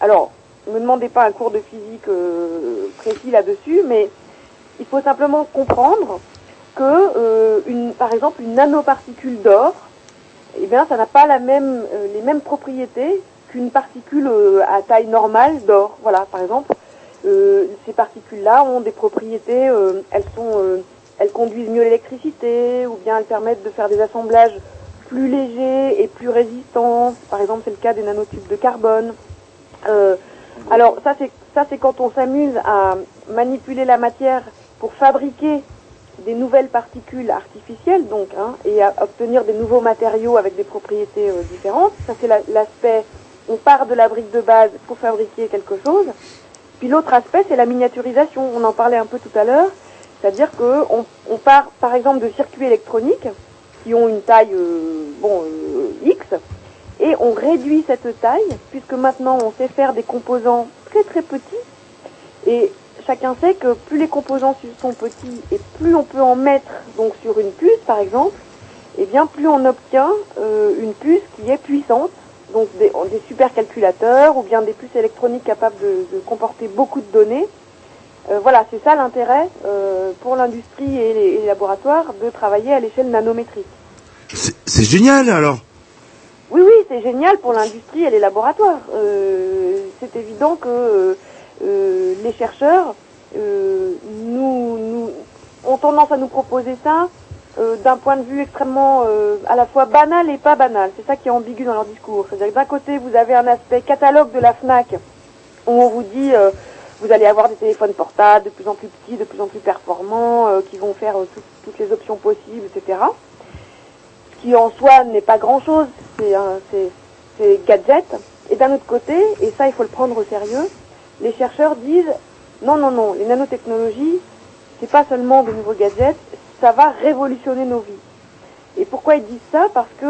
Alors, me demandez pas un cours de physique euh, précis là-dessus, mais il faut simplement comprendre que, euh, par exemple, une nanoparticule d'or, eh bien, ça n'a pas euh, les mêmes propriétés qu'une particule à taille normale d'or. Voilà, par exemple, ces particules-là ont des propriétés, elles elles conduisent mieux l'électricité, ou bien elles permettent de faire des assemblages plus légers et plus résistants. Par exemple, c'est le cas des nanotubes de carbone. Alors ça c'est ça quand on s'amuse à manipuler la matière pour fabriquer des nouvelles particules artificielles donc hein, et à obtenir des nouveaux matériaux avec des propriétés euh, différentes. Ça c'est la- l'aspect on part de la brique de base pour fabriquer quelque chose. Puis l'autre aspect c'est la miniaturisation. On en parlait un peu tout à l'heure, c'est-à-dire que on part par exemple de circuits électroniques qui ont une taille euh, bon euh, X et on réduit cette taille puisque maintenant on sait faire des composants très très petits. Et chacun sait que plus les composants sont petits et plus on peut en mettre donc sur une puce par exemple et bien plus on obtient euh, une puce qui est puissante. Donc des, supercalculateurs ou bien des puces électroniques capables de, comporter beaucoup de données. Euh, voilà c'est ça l'intérêt euh, pour l'industrie et les, et les laboratoires de travailler à l'échelle nanométrique. C'est génial alors. Oui, oui, c'est génial pour l'industrie et les laboratoires. Euh, c'est évident que euh, euh, les chercheurs nous, ont tendance à nous proposer ça d'un point de vue extrêmement à la fois banal et pas banal. C'est ça qui est ambigu dans leur discours. C'est-à-dire que d'un côté, vous avez un aspect catalogue de la FNAC où on vous dit vous allez avoir des téléphones portables de plus en plus petits, de plus en plus performants, qui vont faire tout- toutes les options possibles, etc ce qui en soi n'est pas grand-chose, c'est un- c'est- c'est gadget. Et d'un autre côté, et ça il faut le prendre au sérieux, les chercheurs disent non, non, non, les nanotechnologies, c'est pas seulement de nouveaux gadgets, ça va révolutionner nos vies. Et pourquoi ils disent ça? Parce que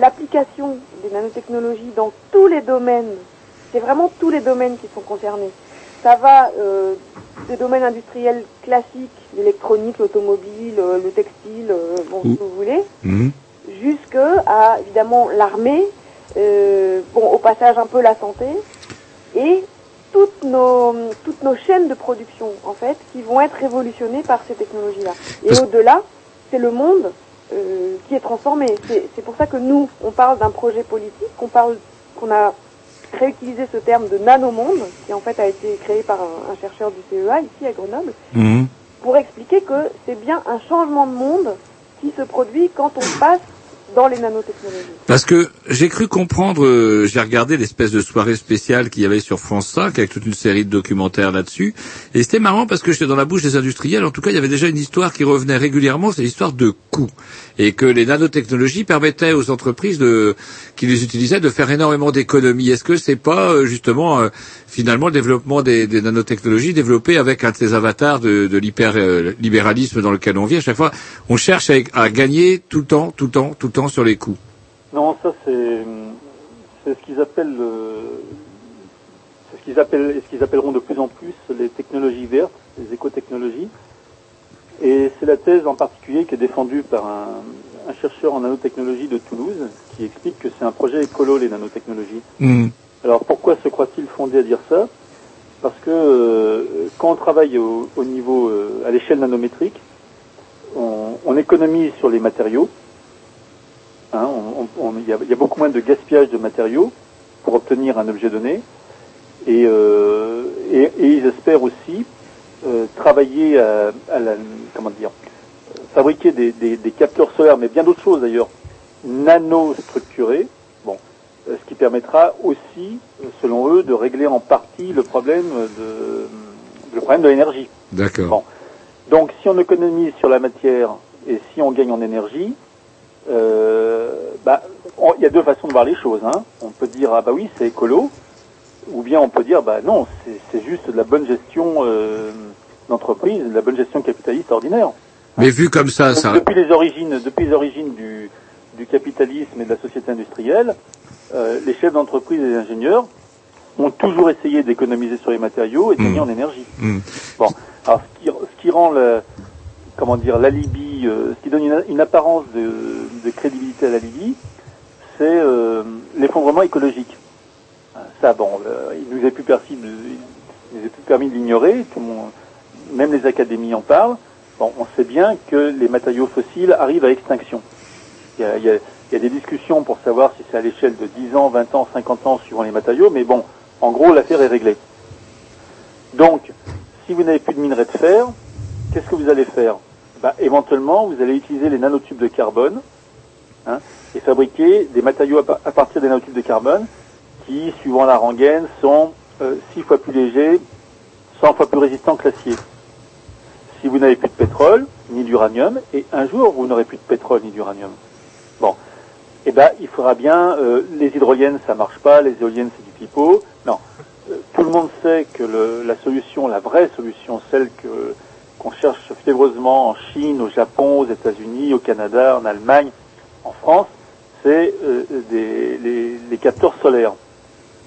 l'application des nanotechnologies dans tous les domaines, c'est vraiment tous les domaines qui sont concernés. Ça va euh, des domaines industriels classiques, l'électronique, l'automobile, euh, le textile, euh, bon, ce que vous voulez, jusque à évidemment l'armée, euh, bon au passage un peu la santé et toutes nos toutes nos chaînes de production en fait qui vont être révolutionnées par ces technologies-là. Et au-delà, c'est le monde euh, qui est transformé. C'est pour ça que nous on parle d'un projet politique, qu'on parle qu'on a réutilisé ce terme de nanomonde qui en fait a été créé par un, un chercheur du CEA ici à Grenoble pour expliquer que c'est bien un changement de monde qui se produit quand on passe Parce que j'ai cru comprendre, euh, j'ai regardé l'espèce de soirée spéciale qu'il y avait sur France 5 avec toute une série de documentaires là-dessus, et c'était marrant parce que j'étais dans la bouche des industriels. En tout cas, il y avait déjà une histoire qui revenait régulièrement, c'est l'histoire de coûts, et que les nanotechnologies permettaient aux entreprises de, qui les utilisaient de faire énormément d'économies. Est-ce que c'est pas euh, justement euh, finalement le développement des, nanotechnologies développé avec un de ces avatars de, de l'hyper-libéralisme dans lequel on vit? À chaque fois, on cherche à, gagner tout le temps, tout le temps, tout le temps sur les coûts. Non, ça c'est ce qu'ils appellent le- ce qu'ils appellent, ce qu'ils appelleront de plus en plus les technologies vertes, les écotechnologies. Et c'est la thèse en particulier qui est défendue par un, un chercheur en nanotechnologie de Toulouse qui explique que c'est un projet écolo les nanotechnologies. Hmm. Alors pourquoi se croit-il fondé à dire ça? Parce que euh, quand on travaille au, au niveau, euh, à l'échelle nanométrique, on, on économise sur les matériaux. Hein, Il y, a, il y a beaucoup moins de gaspillage de matériaux pour obtenir un objet donné. Et, euh, et, et ils espèrent aussi euh, travailler à, à la, comment dire, fabriquer des, des- des capteurs solaires, mais bien d'autres choses d'ailleurs, nano-structurés, bon, euh, ce qui permettra aussi, selon eux, de régler en partie le problème de, le problème de l'énergie. D'accord. Bon. Donc, si on économise sur la matière et si on gagne en énergie, euh, bah, il y a deux façons de voir les choses. Hein. On peut dire ah bah oui c'est écolo, ou bien on peut dire bah non c'est- juste de la bonne gestion euh, d'entreprise, de la bonne gestion capitaliste ordinaire. Mais vu comme ça, Donc, ça. Depuis les origines, depuis les origines du, du capitalisme et de la société industrielle, euh, les chefs d'entreprise et les ingénieurs ont toujours essayé d'économiser sur les matériaux et de gagner en énergie. Hmm. Bon, alors ce qui, ce qui rend le, comment dire, l'alibi, euh, ce qui donne une, une apparence de, de crédibilité à l'alibi, c'est euh, l'effondrement écologique. Ça, bon, euh, il nous est plus permis de l'ignorer. Même les académies en parlent. Bon, on sait bien que les matériaux fossiles arrivent à extinction. Il y a, des discussions pour savoir si c'est à l'échelle de 10 ans, 20 ans, 50 ans suivant les matériaux, mais bon, en gros, l'affaire est réglée. Donc, si vous n'avez plus de minerai de fer, qu'est-ce que vous allez faire? Bah, Éventuellement, vous allez utiliser les nanotubes de carbone hein, et fabriquer des matériaux à partir des nanotubes de carbone qui, suivant la rengaine, sont euh, 6 fois plus légers, 100 fois plus résistants que l'acier. Si vous n'avez plus de pétrole, ni d'uranium, et un jour vous n'aurez plus de pétrole ni d'uranium. Bon, eh ben il faudra bien, euh, les hydroliennes ça marche pas, les éoliennes c'est du pipeau. Non, Euh, tout le monde sait que la solution, la vraie solution, celle que qu'on cherche fiévreusement en Chine, au Japon, aux États-Unis, au Canada, en Allemagne, en France, c'est euh, les capteurs solaires.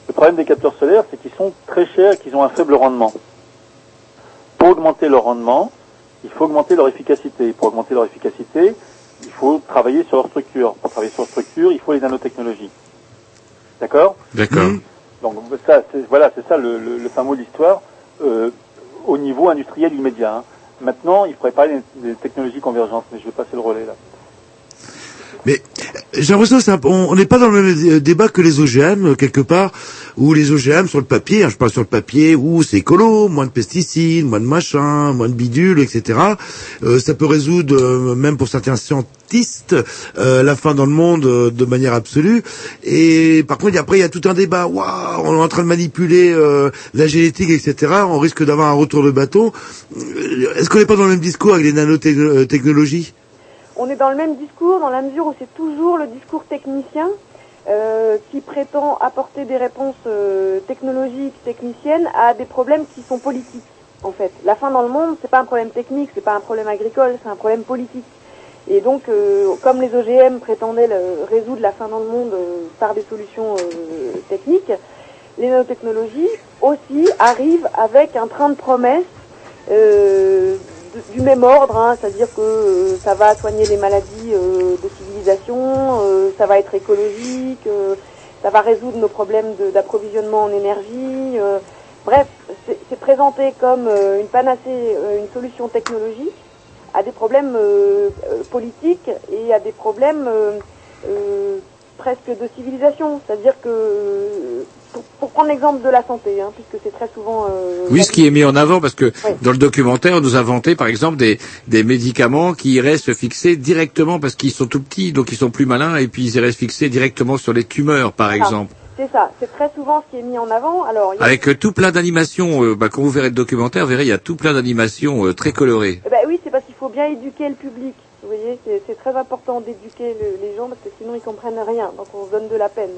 Le problème des capteurs solaires, c'est qu'ils sont très chers et qu'ils ont un faible rendement. Pour augmenter leur rendement, il faut augmenter leur efficacité. Pour augmenter leur efficacité, il faut travailler sur leur structure. Pour travailler sur leur structure, il faut les nanotechnologies. D'accord? D'accord. Donc ça, c'est, voilà, c'est ça le, le, le fin mot de l'histoire euh, au niveau industriel immédiat. hein. Maintenant, il faudrait parler des, des technologies convergentes, mais je vais passer le relais là. Mais j'ai l'impression que c'est un- on on n'est pas dans le même dé- débat que les OGM euh, quelque part où les OGM sur le papier, hein, je parle sur le papier où c'est écolo, moins de pesticides, moins de machin, moins de bidules, etc. Euh, ça peut résoudre euh, même pour certains scientistes euh, la fin dans le monde euh, de manière absolue. Et par contre après il y a tout un débat. Waouh, on est en train de manipuler euh, la génétique, etc. On risque d'avoir un retour de bâton. Euh, Est-ce qu'on n'est pas dans le même discours avec les nanotechnologies? On est dans le même discours dans la mesure où c'est toujours le discours technicien euh, qui prétend apporter des réponses euh, technologiques, techniciennes à des problèmes qui sont politiques. En fait, la fin dans le monde, c'est pas un problème technique, c'est pas un problème agricole, c'est un problème politique. Et donc, euh, comme les OGM prétendaient résoudre la fin dans le monde par des solutions techniques, les nanotechnologies aussi arrivent avec un train de promesses du même ordre, hein, c'est-à-dire que euh, ça va soigner les maladies euh, de civilisation, euh, ça va être écologique, ça va résoudre nos problèmes d'approvisionnement en énergie. bref, c'est présenté comme une panacée, une solution technologique à des problèmes politiques et à des problèmes presque de civilisation. C'est-à-dire que, pour, pour prendre l'exemple de la santé, hein, puisque c'est très souvent... euh, Oui, ce qui est mis en avant, parce que Oui. dans le documentaire, on nous a inventé, par exemple, des, des médicaments qui iraient se fixer directement, parce qu'ils sont tout petits, donc ils sont plus malins, et puis ils iraient se fixer directement sur les tumeurs, par exemple. C'est ça, c'est très souvent ce qui est mis en avant. Alors, il y a- Avec euh, tout plein d'animations, euh, bah, quand vous verrez le documentaire, vous verrez, il y a tout plein d'animations euh, très colorées. Eh ben oui, c'est parce qu'il faut bien éduquer le public. Vous voyez, c'est c'est très important d'éduquer le- les gens parce que sinon ils comprennent rien. Donc on se donne de la peine.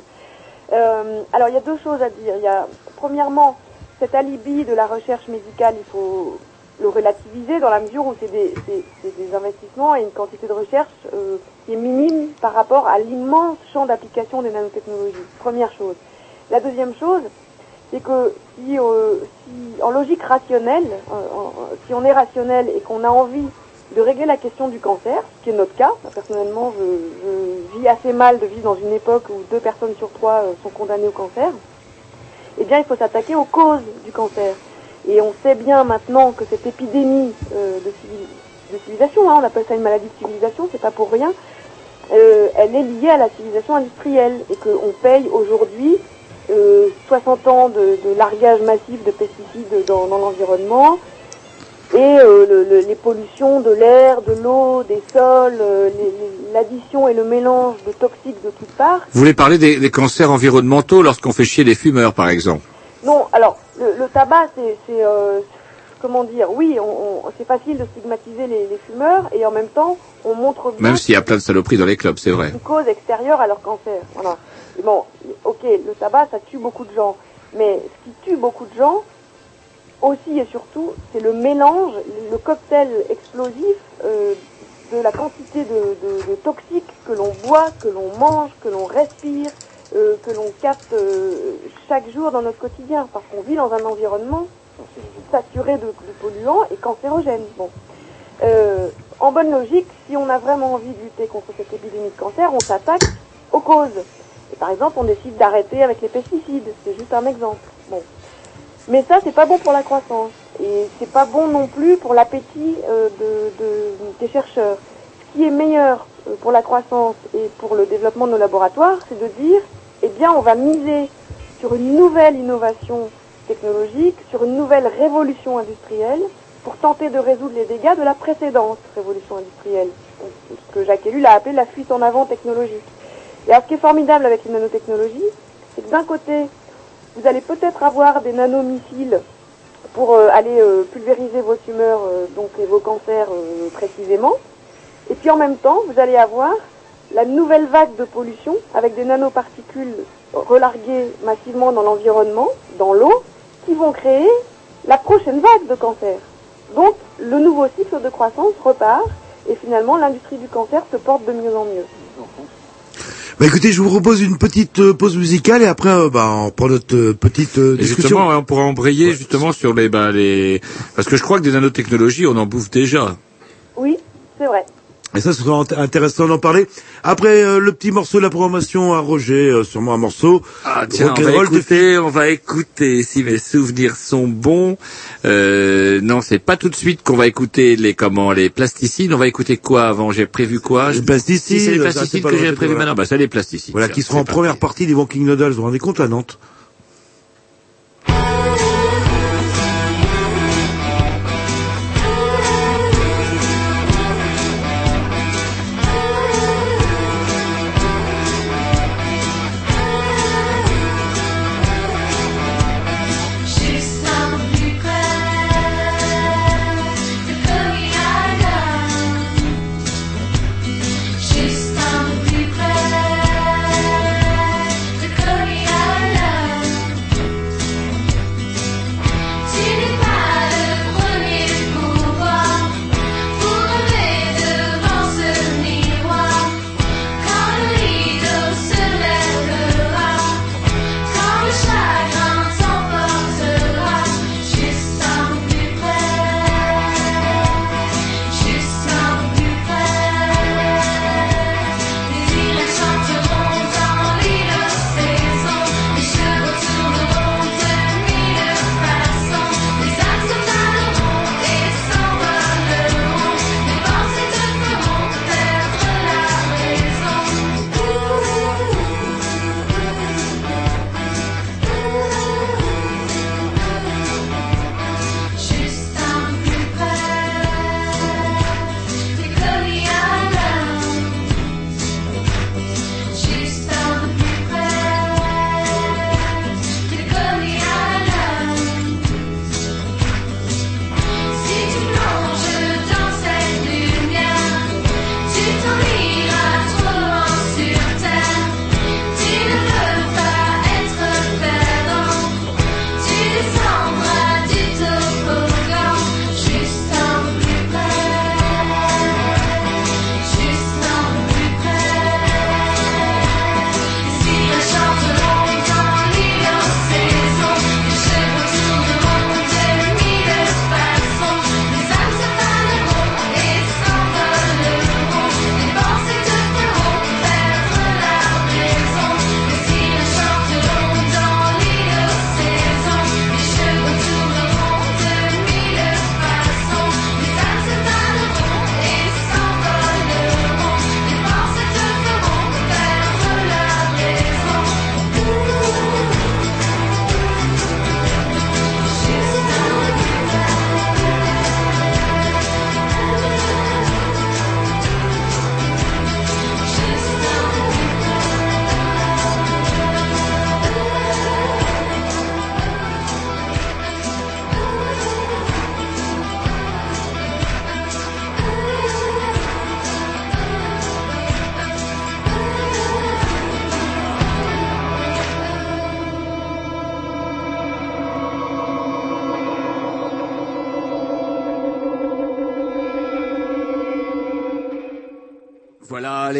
Euh, alors il y a deux choses à dire. Premièrement cet alibi de la recherche médicale, il faut le relativiser dans la mesure où c'est des, investissements et une quantité de recherche euh, qui est minime par rapport à l'immense champ d'application des nanotechnologies. Première chose. La deuxième chose, c'est que si, euh, en logique rationnelle, si on est rationnel et qu'on a envie de régler la question du cancer, ce qui est notre cas, personnellement je, vis assez mal de vivre dans une époque où deux personnes sur trois euh, sont condamnées au cancer, eh bien il faut s'attaquer aux causes du cancer. Et on sait bien maintenant que cette épidémie euh, de, civil- de civilisation, hein, on appelle ça une maladie de civilisation, c'est pas pour rien, euh, elle est liée à la civilisation industrielle et qu'on paye aujourd'hui euh, 60 ans de, largage massif de pesticides dans l'environnement et euh, le- le- les pollutions de l'air, de l'eau, des sols, euh, l'addition et le mélange de toxiques de toutes parts. Vous voulez parler des, des cancers environnementaux lorsqu'on fait chier les fumeurs, par exemple Non, alors le, le tabac, c'est, c'est, euh, comment dire, oui, on, on- c'est facile de stigmatiser les, les fumeurs et en même temps, on montre bien Même s'il y a plein de saloperies dans les clubs, c'est vrai. une cause extérieure à leur cancer. Voilà. Et bon, ok, le tabac, ça tue beaucoup de gens, mais ce qui tue beaucoup de gens, aussi et surtout, c'est le mélange, le cocktail explosif euh, de la quantité de, toxiques que l'on boit, que l'on mange, que l'on respire, euh, que l'on capte euh, chaque jour dans notre quotidien, parce qu'on vit dans un environnement saturé de, polluants et cancérogènes. En bonne logique, si on a vraiment envie de lutter contre cette épidémie de cancer, on s'attaque aux causes. Et par exemple, on décide d'arrêter avec les pesticides. C'est juste un exemple. Mais ça, c'est pas bon pour la croissance. Et c'est pas bon non plus pour l'appétit euh, de, de- des chercheurs. Ce qui est meilleur euh, pour la croissance et pour le développement de nos laboratoires, c'est de dire, eh bien, on va miser sur une nouvelle innovation technologique, sur une nouvelle révolution industrielle, pour tenter de résoudre les dégâts de la précédente révolution industrielle, ce que Jacques Ellul a appelé la fuite en avant technologique. Et alors, ce qui est formidable avec les nanotechnologies, c'est que d'un côté, vous allez peut-être avoir des nanomissiles pour euh, aller euh, pulvériser vos tumeurs, euh, donc et vos cancers précisément. Et puis en même temps, vous allez avoir la nouvelle vague de pollution avec des nanoparticules relarguées massivement dans l'environnement, dans l'eau, qui vont créer la prochaine vague de cancer. Donc le nouveau cycle de croissance repart et finalement l'industrie du cancer se porte de mieux en mieux. Bah écoutez, je vous propose une petite euh, pause musicale et après, euh, bah, on prend notre euh, petite euh, Et discussion. justement, on pourra embrayer justement sur les, bah, les, parce que je crois que des nanotechnologies, on en bouffe déjà. Oui, c'est vrai. Et ça, ce sera int- intéressant d'en parler. Après euh, le petit morceau de la programmation à Roger, euh, sûrement un morceau. Ah tiens, on va de écouter, on va écouter, si mes souvenirs sont bons. Euh, non, c'est pas tout de suite qu'on va écouter les comment les plasticides. On va écouter quoi avant? J'ai prévu quoi? Les plasticides, Si c'est les plasticides que j'ai prévu maintenant, bah c'est les plasticides. Voilà, qui seront en première partie des Walking Noodles. Vous vous rendez compte, à Nantes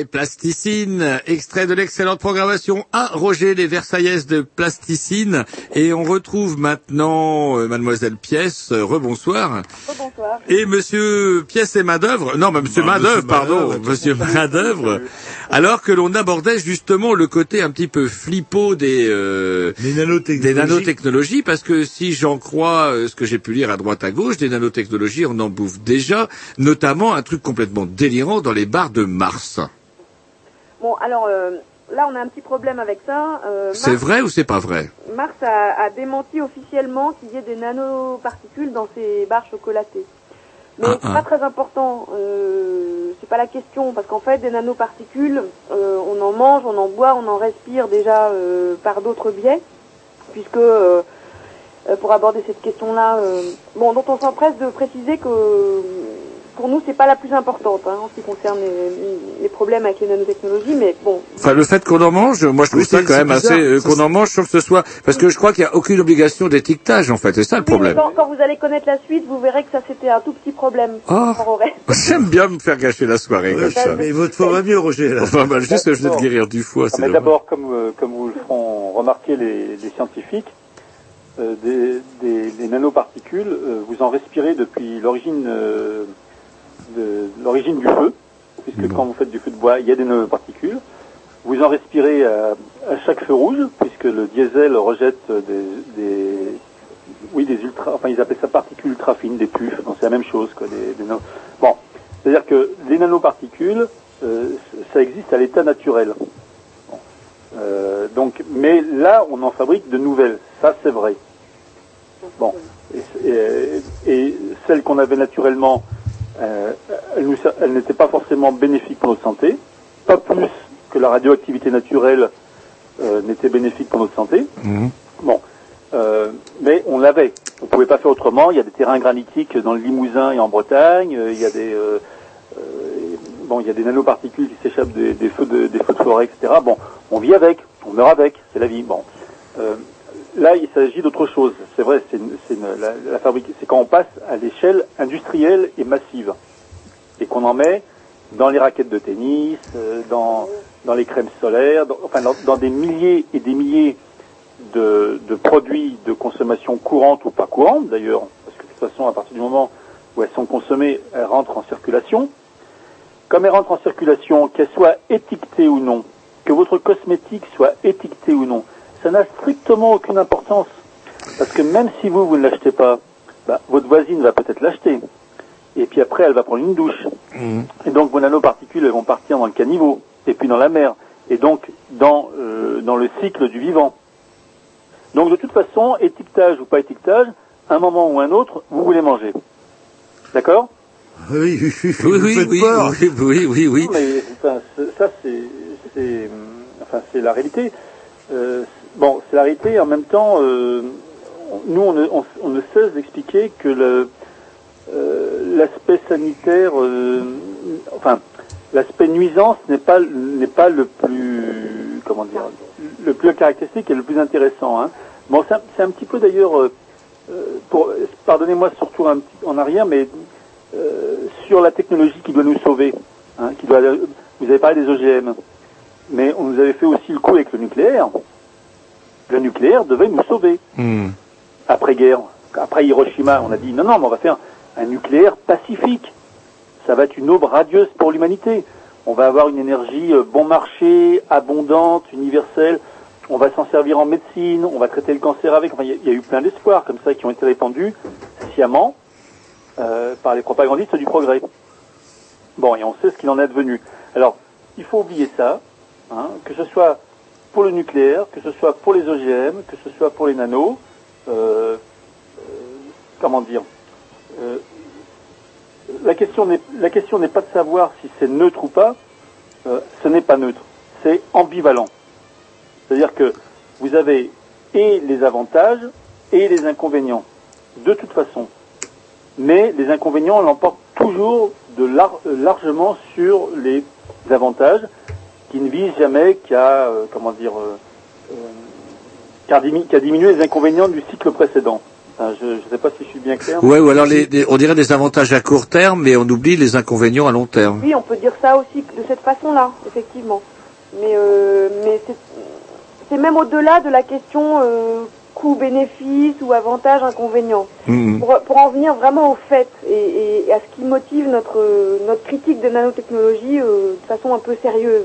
les plasticines, extrait de l'excellente programmation 1, Roger les Versaillaises de plasticine. Et on retrouve maintenant euh, Mademoiselle Pièce, euh, rebonsoir. Bonsoir. Et Monsieur Pièce et Main-d'œuvre, non, mais Monsieur Bah, Main-d'œuvre, pardon, Monsieur Main-d'œuvre, alors que l'on abordait justement le côté un petit peu flippo des, euh, nanotechnologies. des nanotechnologies, parce que si j'en crois ce que j'ai pu lire à droite à gauche, des nanotechnologies, on en bouffe déjà, notamment un truc complètement délirant dans les bars de Mars. Bon, alors euh, là, on a un petit problème avec ça. Euh, C'est vrai ou c'est pas vrai Mars a, a démenti officiellement qu'il y ait des nanoparticules dans ces barres chocolatées. Mais Ah, c'est ah. pas très important. Euh, c'est pas la question parce qu'en fait, des nanoparticules, euh, on en mange, on en boit, on en respire déjà par d'autres biais, puisque pour aborder cette question-là, bon, dont on s'empresse de préciser que pour nous, c'est pas la plus importante hein, en ce qui concerne les, les problèmes avec les nanotechnologies, mais bon, Enfin, le fait qu'on en mange, moi je trouve Oui, ça quand même bizarre. assez euh, qu'on en mange sans que ce soit parce que je crois qu'il y a aucune obligation d'étiquetage en fait, c'est ça le Oui, problème. quand, quand vous allez connaître la suite, vous verrez que ça c'était un tout petit problème. Oh. J'aime bien me faire gâcher la soirée comme ça. Mais votre fois va mieux, Roger. Là. Enfin, bah, juste que je venais de guérir du foie, c'est mais d'abord, comme, euh, comme vous le feront remarquer les, les scientifiques, euh, des, des- des nanoparticules, euh, vous en respirez depuis l'origine euh, de l'origine du feu, puisque quand vous faites du feu de bois, il y a des nanoparticules. Vous en respirez à, à chaque feu rouge, puisque le diesel rejette des, des oui des ultra, enfin ils appellent ça particules ultra fines, des puffs, c'est la même chose quoi. Des, des nano- Bon, c'est-à-dire que les nanoparticules, euh, ça existe à l'état naturel. Euh, donc, mais là, on en fabrique de nouvelles. Ça, c'est vrai. Bon, et, et- et celles qu'on avait naturellement, euh, elles n'étaient pas forcément bénéfiques pour notre santé, pas plus que la radioactivité naturelle euh, n'était bénéfique pour notre santé. Bon, euh, mais on l'avait. On pouvait pas faire autrement. Il y a des terrains granitiques dans le Limousin et en Bretagne. Il y a des bon, il y a des nanoparticules qui s'échappent des, des feux de des feux de forêt, etc. Bon, on vit avec, on meurt avec, c'est la vie. Bon, là, il s'agit d'autre chose. C'est vrai, c'est la, fabrique, c'est quand on passe à l'échelle industrielle et massive et qu'on en met dans les raquettes de tennis, euh, dans les crèmes solaires, dans, enfin dans, des milliers et des milliers de, de produits de consommation courante ou pas courante d'ailleurs, parce que de toute façon, à partir du moment où elles sont consommées, elles rentrent en circulation. Comme elles rentrent en circulation, qu'elles soient étiquetées ou non, que votre cosmétique soit étiqueté ou non, ça n'a strictement aucune importance. Parce que même si vous, vous ne l'achetez pas, bah, votre voisine va peut-être l'acheter. Et puis après, elle va prendre une douche. Et donc vos nanoparticules elles vont partir dans le caniveau, et puis dans la mer, et donc dans, euh, dans le cycle du vivant. Donc de toute façon, étiquetage ou pas étiquetage, un moment ou un autre, vous voulez manger. D'accord? Oui, oui, oui, Oui, oui, oui, peur. oui, oui, oui, oui. Non, mais enfin, ça, c'est, c'est, enfin, c'est la réalité. Euh, bon, c'est la réalité. En même temps, euh, nous, on ne, on, on ne cesse d'expliquer que euh, l'aspect sanitaire, euh, enfin, l'aspect nuisance n'est pas, n'est pas le plus, comment dire, le plus caractéristique et le plus intéressant. Hein. Bon, c'est un, un petit peu d'ailleurs, euh, pardonnez-moi surtout un petit en arrière, mais euh, sur la technologie qui doit nous sauver, hein, qui doit, vous avez parlé des OGM, mais on nous avait fait aussi le coup avec le nucléaire. Le nucléaire devait nous sauver après-guerre. Après Hiroshima, on a dit non, non, mais on va faire un nucléaire pacifique. Ça va être une aube radieuse pour l'humanité. On va avoir une énergie euh, bon marché, abondante, universelle. On va s'en servir en médecine. On va traiter le cancer avec. Enfin, il y, a- il y a eu plein d'espoirs comme ça qui ont été répandus sciemment euh, par les propagandistes du progrès. Bon, et on sait ce qu'il en est devenu. Alors, il faut oublier ça, hein, que ce soit pour le nucléaire, que ce soit pour les OGM, que ce soit pour les nanos. euh, euh, comment dire euh, la question n'est pas de savoir si c'est neutre ou pas. ce n'est pas neutre, c'est ambivalent. C'est-à-dire que vous avez et les avantages et les inconvénients, de toute façon. Mais les inconvénients l'emportent toujours de lar- largement sur les avantages, qui ne visent jamais qu'à comment dire euh, euh, qu'à dimi- qu'à diminuer les inconvénients du cycle précédent. Enfin, je ne sais pas si je suis bien clair. Ouais, ou alors les, les- on dirait des avantages à court terme, mais on oublie les inconvénients à long terme. Oui, on peut dire ça aussi de cette façon-là, effectivement. Mais, euh, mais c'est- même au-delà de la question euh, coût-bénéfice ou avantage-inconvénient. Mhm. Pour, pour en venir vraiment au fait et, et à ce qui motive notre, notre critique des nanotechnologies euh, de façon un peu sérieuse.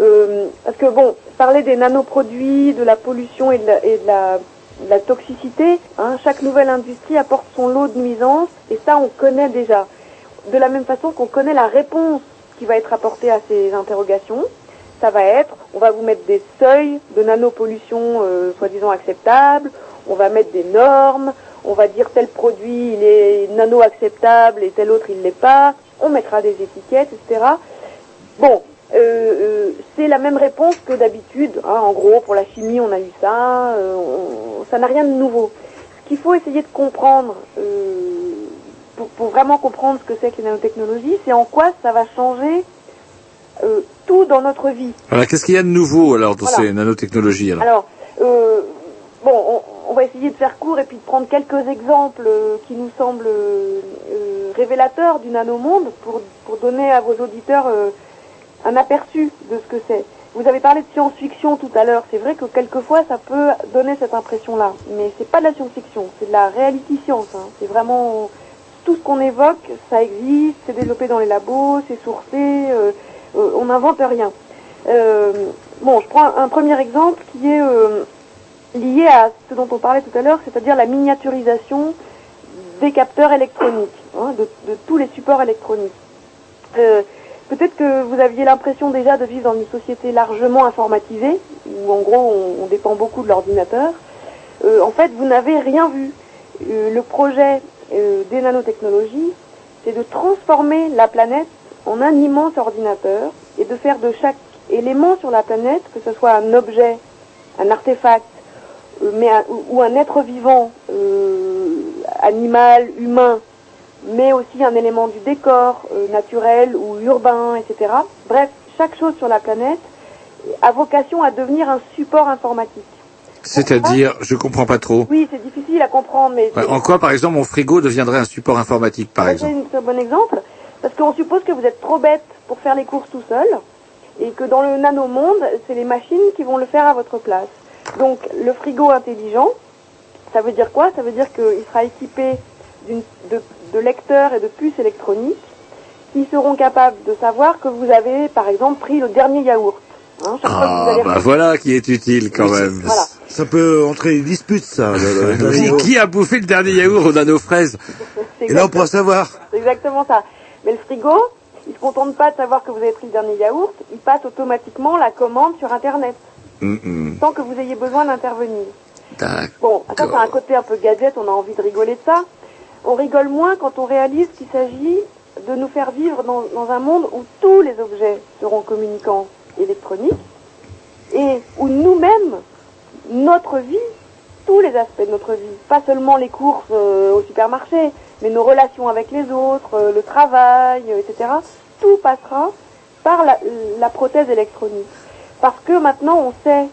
Euh, parce que bon, parler des nanoproduits, de la pollution et de la, toxicité, hein, chaque nouvelle industrie apporte son lot de nuisances et ça on connaît déjà. De la même façon qu'on connaît la réponse qui va être apportée à ces interrogations, ça va être, on va vous mettre des seuils de nanopollution euh, soi-disant acceptables, on va mettre des normes, on va dire tel produit il est nano acceptable et tel autre il l'est pas, on mettra des étiquettes, etc. Bon, euh, euh, c'est la même réponse que d'habitude. hein. en gros, pour la chimie, on a eu ça. euh, on- ça n'a rien de nouveau. Ce qu'il faut essayer de comprendre, euh, pour, pour vraiment comprendre ce que c'est que les nanotechnologies, c'est en quoi ça va changer tout dans notre vie. Voilà, qu'est-ce qu'il y a de nouveau alors dans Voilà. ces nanotechnologies alors? Alors, bon, on, on va essayer de faire court et puis de prendre quelques exemples qui nous semblent révélateurs du nanomonde pour, pour donner à vos auditeurs un aperçu de ce que c'est. Vous avez parlé de science-fiction tout à l'heure. C'est vrai que quelquefois ça peut donner cette impression-là, mais c'est pas de la science-fiction, c'est de la reality science. hein. C'est vraiment tout ce qu'on évoque, ça existe, c'est développé dans les labos, c'est sourcé, euh, euh, on n'invente rien. Euh, bon, je prends un, premier exemple qui est lié à ce dont on parlait tout à l'heure, c'est-à-dire la miniaturisation des capteurs électroniques, hein, de tous les supports électroniques. Peut-être que vous aviez l'impression déjà de vivre dans une société largement informatisée, où en gros on, dépend beaucoup de l'ordinateur. Euh, en fait, vous n'avez rien vu. Euh, le projet euh, des nanotechnologies, c'est de transformer la planète en un immense ordinateur et de faire de chaque élément sur la planète, que ce soit un objet, un artefact, ou, un être vivant, animal, humain, mais aussi un élément du décor euh, naturel ou urbain, etc. Bref, chaque chose sur la planète a vocation à devenir un support informatique. C'est-à-dire, je comprends pas trop. Oui, c'est difficile à comprendre, mais Ouais, En quoi, par exemple, mon frigo deviendrait un support informatique, par c'est exemple un très bon exemple, parce qu'on suppose que vous êtes trop bête pour faire les courses tout seul, et que dans le nanomonde, c'est les machines qui vont le faire à votre place. Donc, le frigo intelligent, ça veut dire quoi? Ça veut dire qu'il sera équipé de, de lecteurs et de puces électroniques qui seront capables de savoir que vous avez, par exemple, pris le dernier yaourt. Hein, chaque fois que vous Ah, bah voilà qui est utile quand même. Voilà. Ça peut entrer des disputes, ça. le- le- le- Qui, qui a bouffé le dernier yaourt aux nanofraises C'est Et là, on pourra savoir. C'est exactement ça. Mais le frigo, il se contente pas de savoir que vous avez pris le dernier yaourt, il passe automatiquement la commande sur Internet, hum. sans que vous ayez besoin d'intervenir. Bon, ça c'est un côté un peu gadget, on a envie de rigoler de ça. On rigole moins quand on réalise qu'il s'agit de nous faire vivre dans, un monde où tous les objets seront communicants électroniques et où nous-mêmes, notre vie, tous les aspects de notre vie, pas seulement les courses euh, au supermarché, mais nos relations avec les autres, euh, le travail, euh, etc., tout passera par la prothèse électronique. Parce que maintenant on sait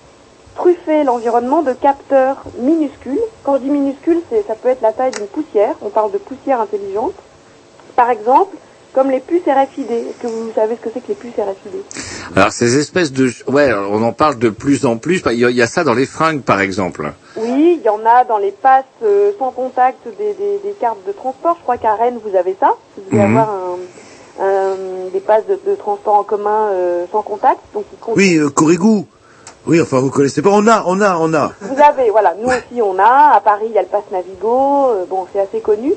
truffer l'environnement de capteurs minuscules. Quand je dis minuscules, c'est, ça peut être la taille d'une poussière, on parle de poussière intelligente. Par exemple, comme les puces RFID. Est-ce que vous savez ce que c'est que les puces RFID Alors ces espèces de... Ouais, on en parle de plus en plus. Il y a, il y a ça dans les fringues, par exemple. Oui, il y en a dans les passes euh, sans contact des, des, des cartes de transport. Je crois qu'à Rennes, vous avez ça. Vous devez Mhm. avoir un, un- des passes de, de transport en commun euh, sans contact. Donc, ils comptent- Oui, euh, Corrigou. Oui, enfin, vous connaissez pas. On a, on a, on a. Vous avez, voilà, nous aussi on a. À Paris, il y a le pass Navigo. euh, bon, c'est assez connu.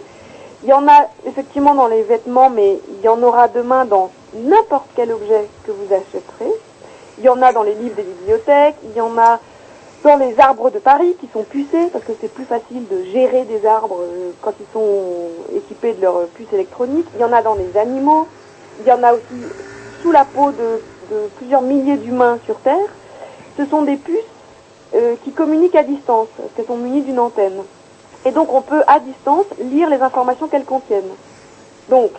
Il y en a effectivement dans les vêtements, mais il y en aura demain dans n'importe quel objet que vous achèterez. Il y en a dans les livres des bibliothèques. Il y en a dans les arbres de Paris qui sont pucés parce que c'est plus facile de gérer des arbres euh, quand ils sont équipés de leur puce électronique. Il y en a dans les animaux. Il y en a aussi sous la peau de, de plusieurs milliers d'humains sur Terre. Ce sont des puces euh, qui communiquent à distance, qu'elles sont munies d'une antenne. Et donc on peut à distance lire les informations qu'elles contiennent. Donc,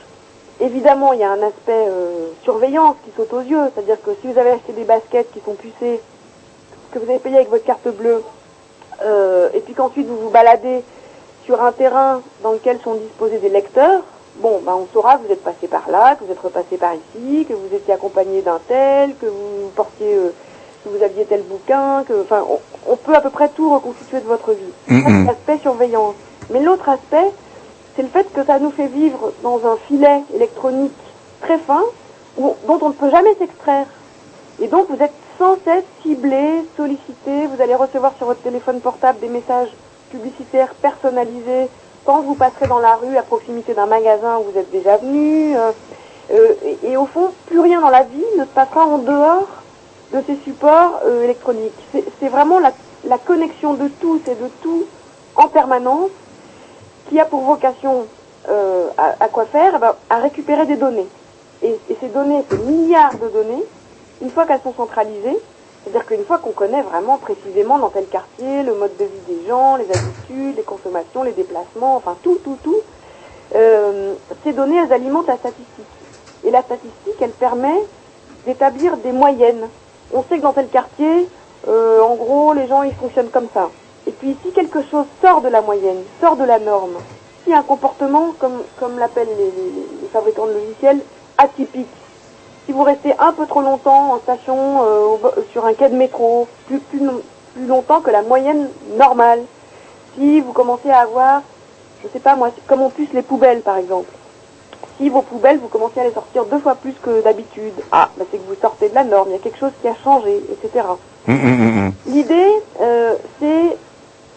évidemment, il y a un aspect euh, surveillance qui saute aux yeux, c'est-à-dire que si vous avez acheté des baskets qui sont pucées, que vous avez payé avec votre carte bleue, euh, et puis qu'ensuite vous vous baladez sur un terrain dans lequel sont disposés des lecteurs, bon, ben, on saura que vous êtes passé par là, que vous êtes repassé par ici, que vous étiez accompagné d'un tel, que vous portiez, que vous aviez tel bouquin, que, enfin, on, on peut à peu près tout reconstituer de votre vie. Ça, c'est l'aspect surveillance. Mais l'autre aspect, c'est le fait que ça nous fait vivre dans un filet électronique très fin, où- dont on ne peut jamais s'extraire. Et donc vous êtes sans cesse ciblé, sollicité, vous allez recevoir sur votre téléphone portable des messages publicitaires personnalisés quand vous passerez dans la rue à proximité d'un magasin où vous êtes déjà venu. euh, euh, et, et au fond, plus rien dans la vie ne se passera en dehors de ces supports euh, électroniques. C'est vraiment la, connexion de tous et de tout en permanence qui a pour vocation euh, à, quoi faire? Eh ben, À récupérer des données. Et, et ces données, ces milliards de données, une fois qu'elles sont centralisées, c'est-à-dire qu'une fois qu'on connaît vraiment précisément dans tel quartier le mode de vie des gens, les habitudes, les consommations, les déplacements, enfin tout, tout, tout, euh, ces données, elles alimentent la statistique. Et la statistique, elle permet d'établir des moyennes. On sait que dans tel quartier, euh, en gros, les gens, ils fonctionnent comme ça. Et puis si quelque chose sort de la moyenne, sort de la norme, si un comportement, comme, l'appellent les, fabricants de logiciels, atypique, si vous restez un peu trop longtemps en station, euh, sur un quai de métro, plus, longtemps que la moyenne normale, si vous commencez à avoir, je sais pas moi, comme on puce les poubelles par exemple, si vos poubelles, vous commencez à les sortir deux fois plus que d'habitude, ah, bah, c'est que vous sortez de la norme, il y a quelque chose qui a changé, etc. Hum, hum, hum. L'idée, euh, c'est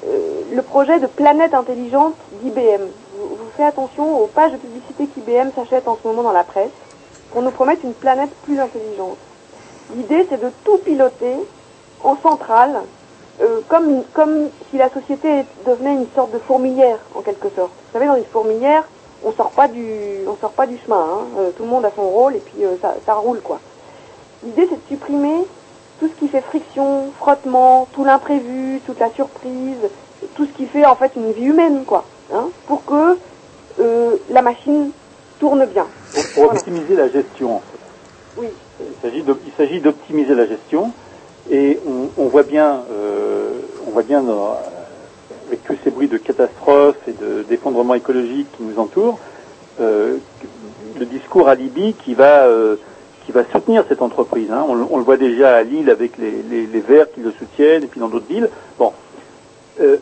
euh, le projet de planète intelligente d'IBM. Vous, vous faites attention aux pages de publicité qu'IBM s'achète en ce moment dans la presse pour nous promettre une planète plus intelligente. L'idée, c'est de tout piloter en centrale, euh, comme, comme si la société devenait une sorte de fourmilière, en quelque sorte. Vous savez, dans une fourmilière, on sort pas du, on sort pas du chemin. hein. Euh, tout le monde a son rôle et puis euh, ça, ça roule, quoi. L'idée, c'est de supprimer tout ce qui fait friction, frottement, tout l'imprévu, toute la surprise, tout ce qui fait en fait une vie humaine, quoi, hein, pour que euh, la machine tourne bien. Pour optimiser la gestion, en fait. Oui. Il s'agit d'op- il s'agit d'optimiser la gestion et on, on voit bien, euh, on voit bien dans- avec tous ces bruits de catastrophes et de- d'effondrement écologique qui nous entourent, euh, le discours à Libye qui va euh, qui va soutenir cette entreprise. hein. On, le- voit déjà à Lille avec les, Verts qui le soutiennent et puis dans d'autres villes. Bon, Euh,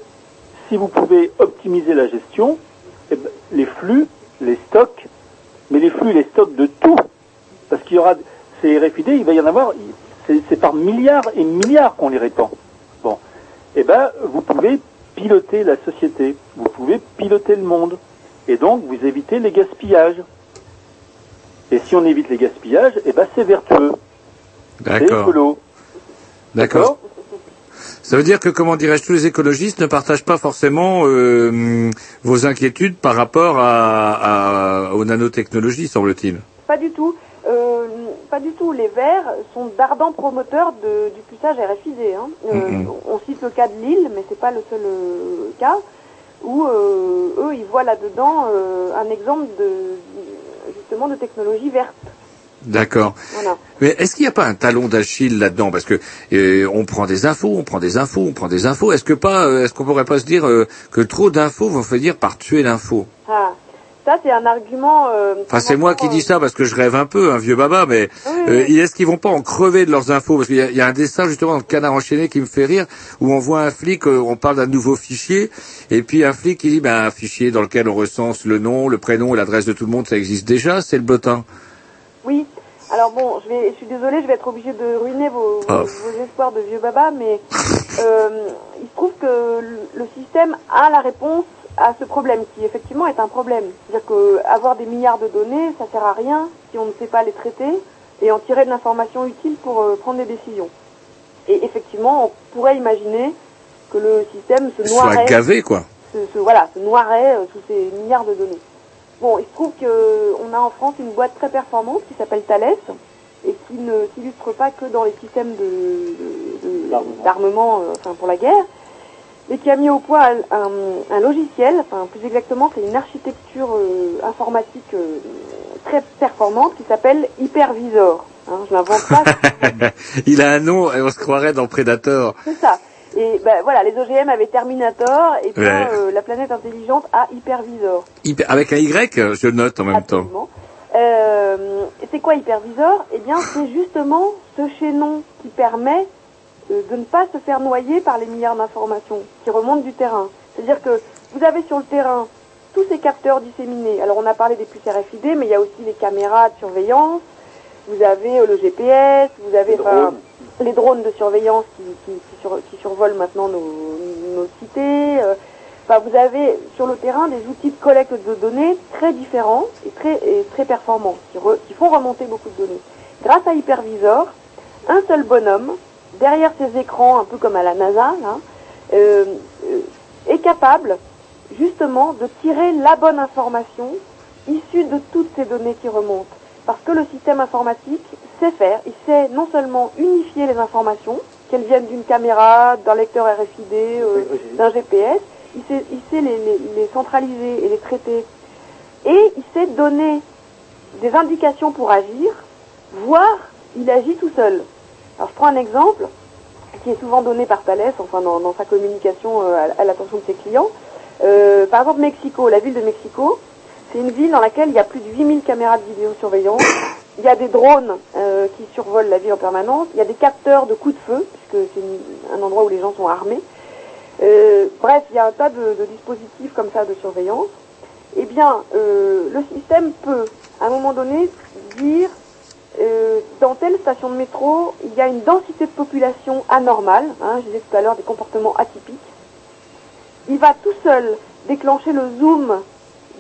si vous pouvez optimiser la gestion, eh ben, les flux, les stocks, mais les flux, les stocks de tout, parce qu'il y aura ces RFID, il va y en avoir, c'est c'est par milliards et milliards qu'on les répand. Bon, eh ben, vous pouvez piloter la société, vous pouvez piloter le monde, et donc vous évitez les gaspillages. Et si on évite les gaspillages, eh ben c'est vertueux, c'est D'accord. écolo. D'accord. Ça veut dire que, comment dirais-je, tous les écologistes ne partagent pas forcément euh, vos inquiétudes par rapport à, à- aux nanotechnologies, semble-t-il. Pas du tout. Euh, pas du tout. Les Verts sont d'ardents promoteurs de, du puçage RFID. Hein. Euh, Mhm. On cite le cas de Lille, mais c'est pas le seul euh, cas où euh, eux ils voient là-dedans un exemple de justement de technologie verte. D'accord. Voilà. Mais est-ce qu'il n'y a pas un talon d'Achille là-dedans? Parce que euh, on prend des infos, on prend des infos, on prend des infos. Est-ce que pas, est-ce qu'on pourrait pas se dire euh, que trop d'infos vont finir par tuer l'info? Ah, ça c'est un argument. euh, Enfin, c'est moi qui dis ça parce que je rêve un peu, un vieux baba, mais euh, est-ce qu'ils vont pas en crever de leurs infos? Parce qu'il y, y a un dessin justement dans le canard enchaîné qui me fait rire, où on voit un flic, euh, on parle d'un nouveau fichier, et puis un flic qui dit, ben, un fichier dans lequel on recense le nom, le prénom et l'adresse de tout le monde, ça existe déjà, c'est le bottin. Oui. Alors bon, je, vais, je suis désolée, je vais être obligée de ruiner vos, vos, Oh. vos espoirs de vieux baba, mais euh, il se trouve que le système a la réponse à ce problème, qui effectivement est un problème. C'est-à-dire que avoir des milliards de données, ça sert à rien si on ne sait pas les traiter et en tirer de l'information utile pour euh, prendre des décisions. Et effectivement, on pourrait imaginer que le système se Soit noierait gavé, quoi. se, se- voilà, se noierait euh, sous ces milliards de données. Bon, il se trouve qu'on a en France une boîte très performante qui s'appelle Thales et qui ne s'illustre pas que dans les systèmes de- de- de- d'armement euh, enfin, pour la guerre, mais qui a mis au point un, un- un logiciel, enfin plus exactement c'est une architecture euh, informatique euh, très performante qui s'appelle Hypervisor. Hein, je l'invente pas, Il a un nom, et on se croirait dans Predator. c'est ça. Et ben voilà, les OGM avaient Terminator et Ouais. euh, la planète intelligente a Hypervisor. Hyper- Avec un Y, je note en même temps. Euh, et c'est quoi Hypervisor? Eh bien, c'est justement ce chaînon qui permet de ne pas se faire noyer par les milliards d'informations qui remontent du terrain. C'est-à-dire que vous avez sur le terrain tous ces capteurs disséminés. Alors, on a parlé des puces RFID, mais il y a aussi les caméras de surveillance. Vous avez euh, le GPS, vous avez les drones de surveillance qui, qui, qui sur- qui survolent maintenant nos, nos cités. euh, Enfin, vous avez sur le terrain des outils de collecte de données très différents et très, et très performants, qui, re- qui font remonter beaucoup de données. Grâce à Hypervisor, un seul bonhomme, derrière ses écrans, un peu comme à la NASA, là, euh, euh, est capable justement de tirer la bonne information issue de toutes ces données qui remontent. Parce que le système informatique sait faire, il sait non seulement unifier les informations, qu'elles viennent d'une caméra, d'un lecteur RFID, euh, d'un GPS, il sait, il sait les, les- les centraliser et les traiter. Et il sait donner des indications pour agir, voire il agit tout seul. Alors je prends un exemple qui est souvent donné par Thales, enfin dans, sa communication euh, à, l'attention de ses clients. Euh, par exemple Mexico, la ville de Mexico, c'est une ville dans laquelle il y a plus de 8000 caméras de vidéosurveillance. Il y a des drones euh, qui survolent la ville en permanence. Il y a des capteurs de coups de feu, puisque c'est un endroit où les gens sont armés. Bref, il y a un tas de, de dispositifs comme ça de surveillance. Eh bien, le système peut, à un moment donné, dire euh, dans telle station de métro, il y a une densité de population anormale. Hein, je disais tout à l'heure des comportements atypiques. Il va tout seul déclencher le zoom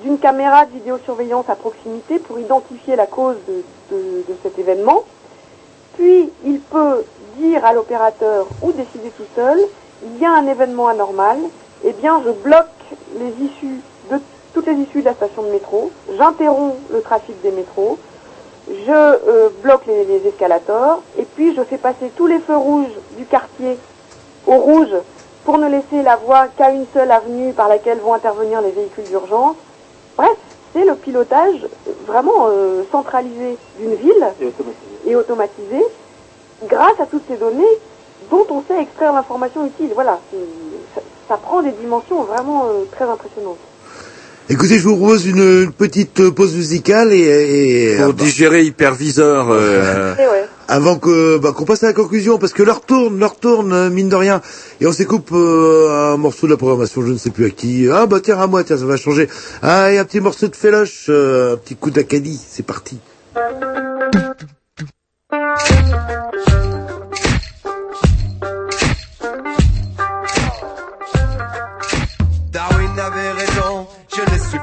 d'une caméra de vidéosurveillance à proximité pour identifier la cause de, de- cet événement. Puis il peut dire à l'opérateur ou décider tout seul, il y a un événement anormal, eh bien je bloque les issues de toutes les issues de la station de métro, j'interromps le trafic des métros, je euh, bloque les, les escalators et puis je fais passer tous les feux rouges du quartier au rouge pour ne laisser la voie qu'à une seule avenue par laquelle vont intervenir les véhicules d'urgence. Bref, c'est le pilotage vraiment euh, centralisé d'une ville et automatisé grâce à toutes ces données dont on sait extraire l'information utile. Voilà, ça prend des dimensions vraiment euh, très impressionnantes. Écoutez, je vous propose une, une petite pause musicale et, et Pour digérer hyperviseur. euh, ouais. avant que bah, qu'on passe à la conclusion, parce que l'heure tourne, l'heure tourne, euh, mine de rien, et on s'écoupe euh, un morceau de la programmation, je ne sais plus à qui. Ah bah tiens à moi, tiens ça va changer. Ah et un petit morceau de Féloche, euh, un petit coup d'Acadie, c'est parti.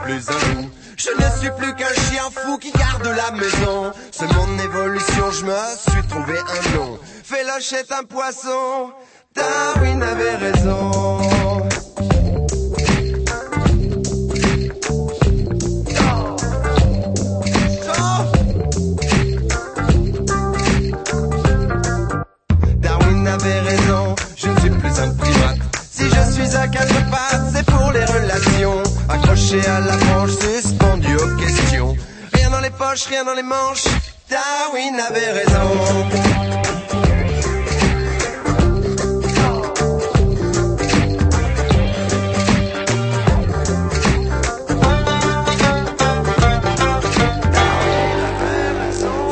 Plus un. Je ne suis plus qu'un chien fou qui garde la maison. C'est mon évolution, je me suis trouvé un nom. Féloche est un poisson, Darwin avait raison. Darwin avait raison, je ne suis plus un primate. Si je suis quatre pattes, c'est pour les relations. Accroché à la branche, suspendu aux questions. Rien dans les poches, rien dans les manches. Darwin avait raison.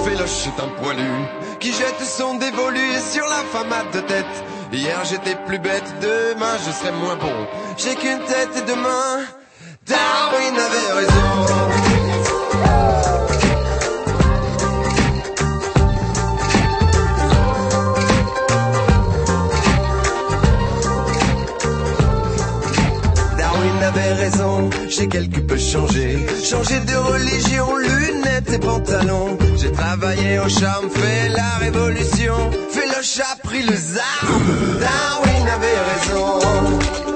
Féloche est un poilu qui jette son dévolu sur la femme de tête. Hier j'étais plus bête, demain je serai moins bon. J'ai qu'une tête et demain, Darwin avait raison. J'ai quelque peu changé. Changé de religion, lunettes et pantalons. J'ai travaillé au charme, fait la révolution. Chat, pris le armes. Darwin avait raison.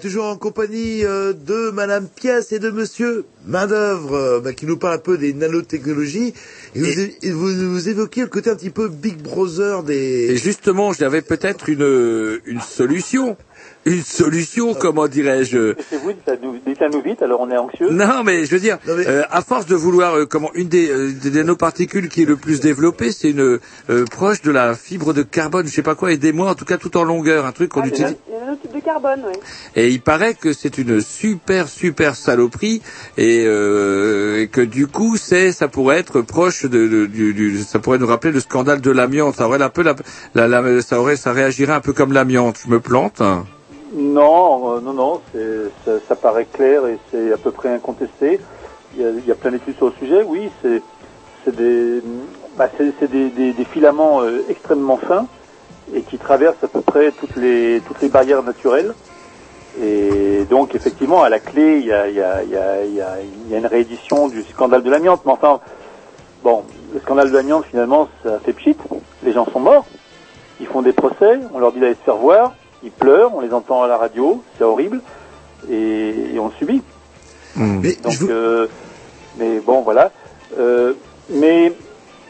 Toujours en compagnie euh, de Madame Pièce et de Monsieur Main d'œuvre, euh, bah, qui nous parle un peu des nanotechnologies. Et, vous, et vous, vous évoquez le côté un petit peu Big Brother des. Et justement, j'avais peut-être une une solution. Une solution, comment dirais-je C'est vous, dites-nous vite, alors on est anxieux. Non, mais je veux dire, euh, à force de vouloir, euh, comment, une des, euh, des nanoparticules qui est le plus développée, c'est une euh, proche de la fibre de carbone, je sais pas quoi, aidez-moi, en tout cas tout en longueur, un truc qu'on Ah, utilise. il y a un nanotype de carbone, oui. Et il paraît que c'est une super super saloperie et, euh, et que du coup c'est ça pourrait être proche de, de- du, du- ça pourrait nous rappeler le scandale de l'amiante. Ça aurait un peu la, la- la- ça aurait ça réagirait un peu comme l'amiante. Je me plante. hein. Non, euh, non, non, c'est, ça, ça paraît clair et c'est à peu près incontesté. Il y a, plein d'études sur le sujet. Oui, c'est, bah, des, des- filaments euh, extrêmement fins et qui traversent à peu près toutes les, toutes les barrières naturelles. Et donc, effectivement, à la clé, il y a- il y a une réédition du scandale de l'amiante. Mais enfin, bon, le scandale de l'amiante, finalement, ça fait pchit. Les gens sont morts. Ils font des procès. On leur dit d'aller se faire voir. Ils pleurent. On les entend à la radio. C'est horrible. Et, et on le subit. Mais, Donc, euh, mais bon, voilà. Euh, mais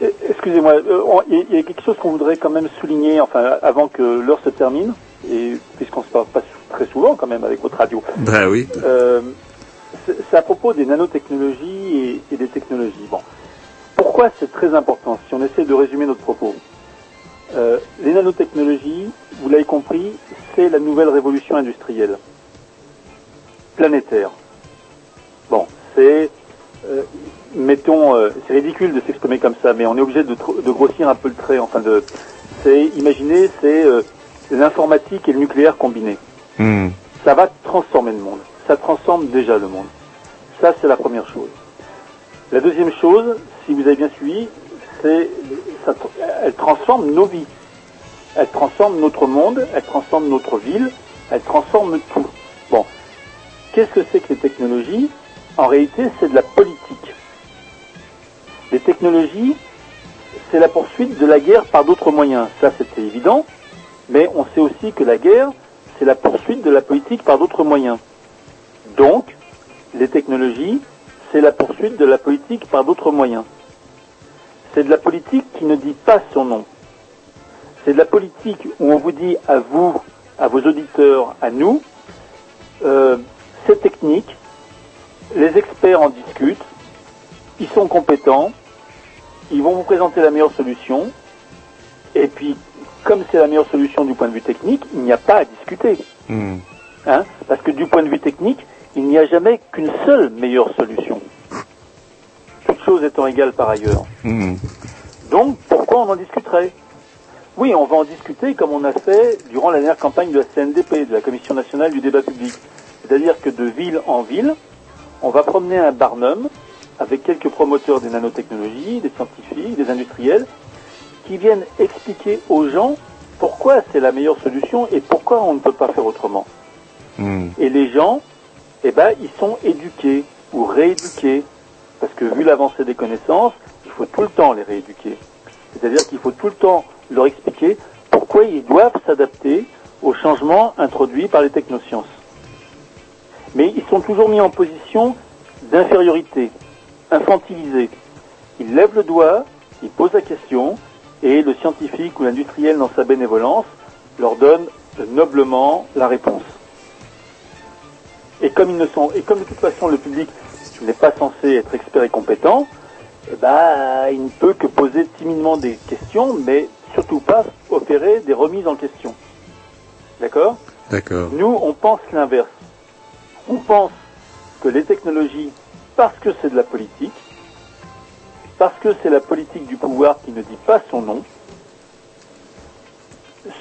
euh, excusez-moi, euh, on- il y, a- il y a quelque chose qu'on voudrait quand même souligner, enfin, avant que l'heure se termine, et puisqu'on se parle pas très souvent quand même avec votre radio. Ben oui. Euh, c'est c'est à propos des nanotechnologies et, et des technologies. Bon, pourquoi c'est très important Si on essaie de résumer notre propos, Euh, les nanotechnologies, vous l'avez compris, c'est la nouvelle révolution industrielle planétaire. Bon, c'est euh, mettons, euh, c'est ridicule de s'exprimer comme ça, mais on est obligé de, grossir un peu le trait. Enfin, de, c'est, imaginez, c'est l'informatique et le nucléaire combinés. Ça va transformer le monde. Ça transforme déjà le monde. Ça, c'est la première chose. La deuxième chose, si vous avez bien suivi, c'est, ça elle transforme nos vies. Elle transforme notre monde, elle transforme notre ville, elle transforme tout. Bon, qu'est-ce que c'est que les technologies? En réalité, c'est de la politique. Les technologies, c'est la poursuite de la guerre par d'autres moyens. Ça, c'était évident. Mais on sait aussi que la guerre, c'est la poursuite de la politique par d'autres moyens. Donc, les technologies, c'est la poursuite de la politique par d'autres moyens. C'est de la politique qui ne dit pas son nom. C'est de la politique où on vous dit à vous, à vos auditeurs, à nous, euh, c'est technique, les experts en discutent, ils sont compétents, ils vont vous présenter la meilleure solution, et puis, comme c'est la meilleure solution du point de vue technique, il n'y a pas à discuter. Hein? Parce que du point de vue technique, il n'y a jamais qu'une seule meilleure solution. Choses étant égales par ailleurs. Donc, pourquoi on en discuterait? Oui, on va en discuter comme on a fait durant la dernière campagne de la CNDP, de la Commission nationale du débat public. C'est-à-dire que de ville en ville, on va promener un barnum avec quelques promoteurs des nanotechnologies, des scientifiques, des industriels, qui viennent expliquer aux gens pourquoi c'est la meilleure solution et pourquoi on ne peut pas faire autrement. Et les gens, eh ben, ils sont éduqués ou rééduqués. Parce que vu l'avancée des connaissances, il faut tout le temps les rééduquer. C'est-à-dire qu'il faut tout le temps leur expliquer pourquoi ils doivent s'adapter aux changements introduits par les technosciences. Mais ils sont toujours mis en position d'infériorité, infantilisés. Ils lèvent le doigt, ils posent la question, et le scientifique ou l'industriel dans sa bénévolence leur donne noblement la réponse. Et comme ils ne sont, et comme de toute façon le public n'est pas censé être expert et compétent, eh ben, il ne peut que poser timidement des questions, mais surtout pas opérer des remises en question. D'accord? D'accord. Nous, on pense l'inverse. On pense que les technologies, parce que c'est de la politique, parce que c'est la politique du pouvoir qui ne dit pas son nom,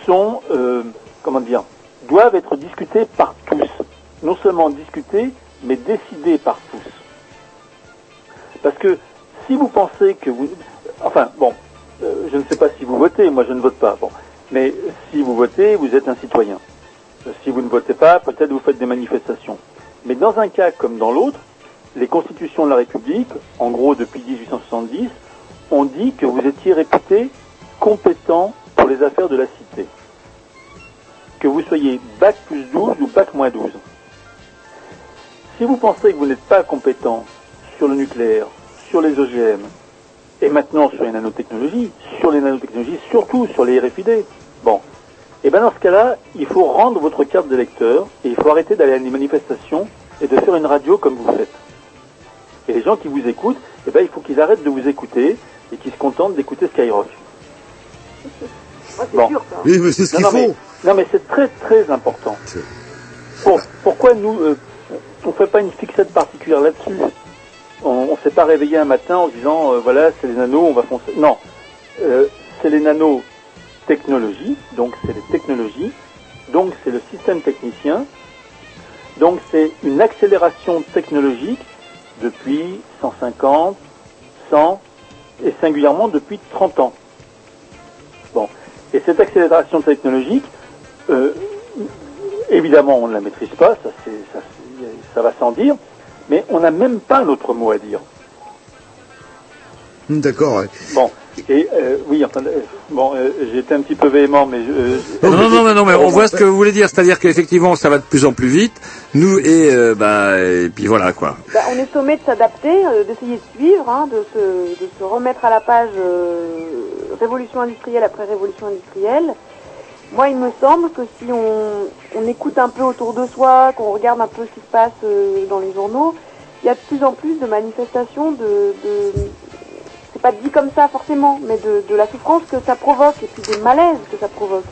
sont, euh, comment dire, doivent être discutées par tous. Non seulement discutées, mais décidées par tous. Parce que si vous pensez que vous... Enfin, bon, euh, je ne sais pas si vous votez, moi je ne vote pas, bon. Mais si vous votez, vous êtes un citoyen. Si vous ne votez pas, peut-être vous faites des manifestations. Mais dans un cas comme dans l'autre, les constitutions de la République, en gros depuis 1870, ont dit que vous étiez réputé compétent pour les affaires de la cité. que vous soyez bac plus 12 ou bac moins 12. Si vous pensez que vous n'êtes pas compétent sur le nucléaire, sur les OGM, et maintenant sur les nanotechnologies, sur les nanotechnologies, surtout sur les RFID, bon, et bien dans ce cas-là, il faut rendre votre carte de lecteur et il faut arrêter d'aller à des manifestations et de faire une radio comme vous faites. Et les gens qui vous écoutent, eh ben, il faut qu'ils arrêtent de vous écouter et qu'ils se contentent d'écouter Skyrock. Bon. Oui, mais c'est ce qu'il faut. mais- Non, mais c'est très très important. Pour- pourquoi nous, euh, on ne fait pas une fixette particulière là-dessus? On ne s'est pas réveillé un matin en se disant, euh, voilà, c'est les nanos, on va foncer. Non, Euh, c'est les nanos technologies, donc c'est les technologies, donc c'est le système technicien, donc c'est une accélération technologique depuis 150, 100 et singulièrement depuis 30 ans. Bon. Et cette accélération technologique, euh, évidemment, on ne la maîtrise pas, ça, ça, ça va sans dire, mais on n'a même pas un autre mot à dire. Hum, D'accord. ouais. Bon. Et euh, oui, enfin, euh, bon, euh, été un petit peu véhément, mais je, euh, Non, non, non, mais, non, mais on voit ce que vous voulez dire, c'est-à-dire qu'effectivement, ça va de plus en plus vite. Nous et euh, bah et puis voilà quoi. Bah, on est sommé de s'adapter, euh, d'essayer de suivre, hein, de, se, de se remettre à la page euh, révolution industrielle après révolution industrielle. Moi, il me semble que si on, on écoute un peu autour de soi, qu'on regarde un peu ce qui se passe euh, dans les journaux, il y a de plus en plus de manifestations de, c'est pas dit comme ça forcément, mais de, de la souffrance que ça provoque et puis des malaises que ça provoque.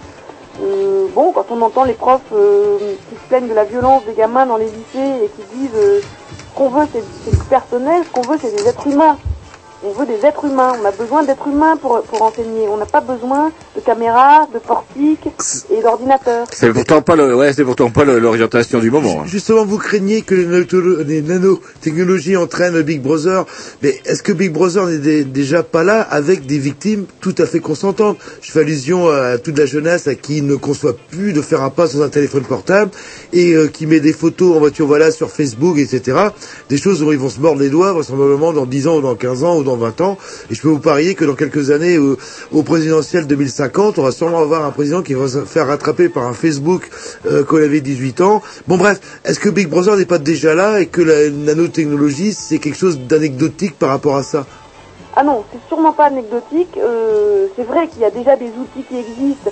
Euh, bon, quand on entend les profs euh, qui se plaignent de la violence des gamins dans les lycées et qui disent ce qu'on veut c'est du personnel, ce qu'on veut c'est des êtres humains. On veut des êtres humains, on a besoin d'êtres humains pour, pour enseigner. On n'a pas besoin de caméras, de portiques et d'ordinateurs. C'est pourtant pas le, ouais, c'est pourtant pas l'orientation du moment. hein. Justement, vous craignez que les, nanotechnologies entraînent Big Brother, mais est-ce que Big Brother n'est dé- déjà pas là avec des victimes tout à fait consentantes? Je fais allusion à toute la jeunesse à qui ne conçoit plus de faire un pas sans un téléphone portable et euh, qui met des photos en voiture voilà sur Facebook, etc. Des choses dont ils vont se mordre les doigts vraisemblablement dans 10 ans ou dans 15 ans ou dans 20 ans. Et je peux vous parier que dans quelques années, au, au présidentiel 2050, on va sûrement avoir un président qui va se faire rattraper par un Facebook euh, il avait 18 ans. Bon bref, est-ce que Big Brother n'est pas déjà là et que la nanotechnologie, c'est quelque chose d'anecdotique par rapport à ça? Ah non, c'est sûrement pas anecdotique. Euh, c'est vrai qu'il y a déjà des outils qui existent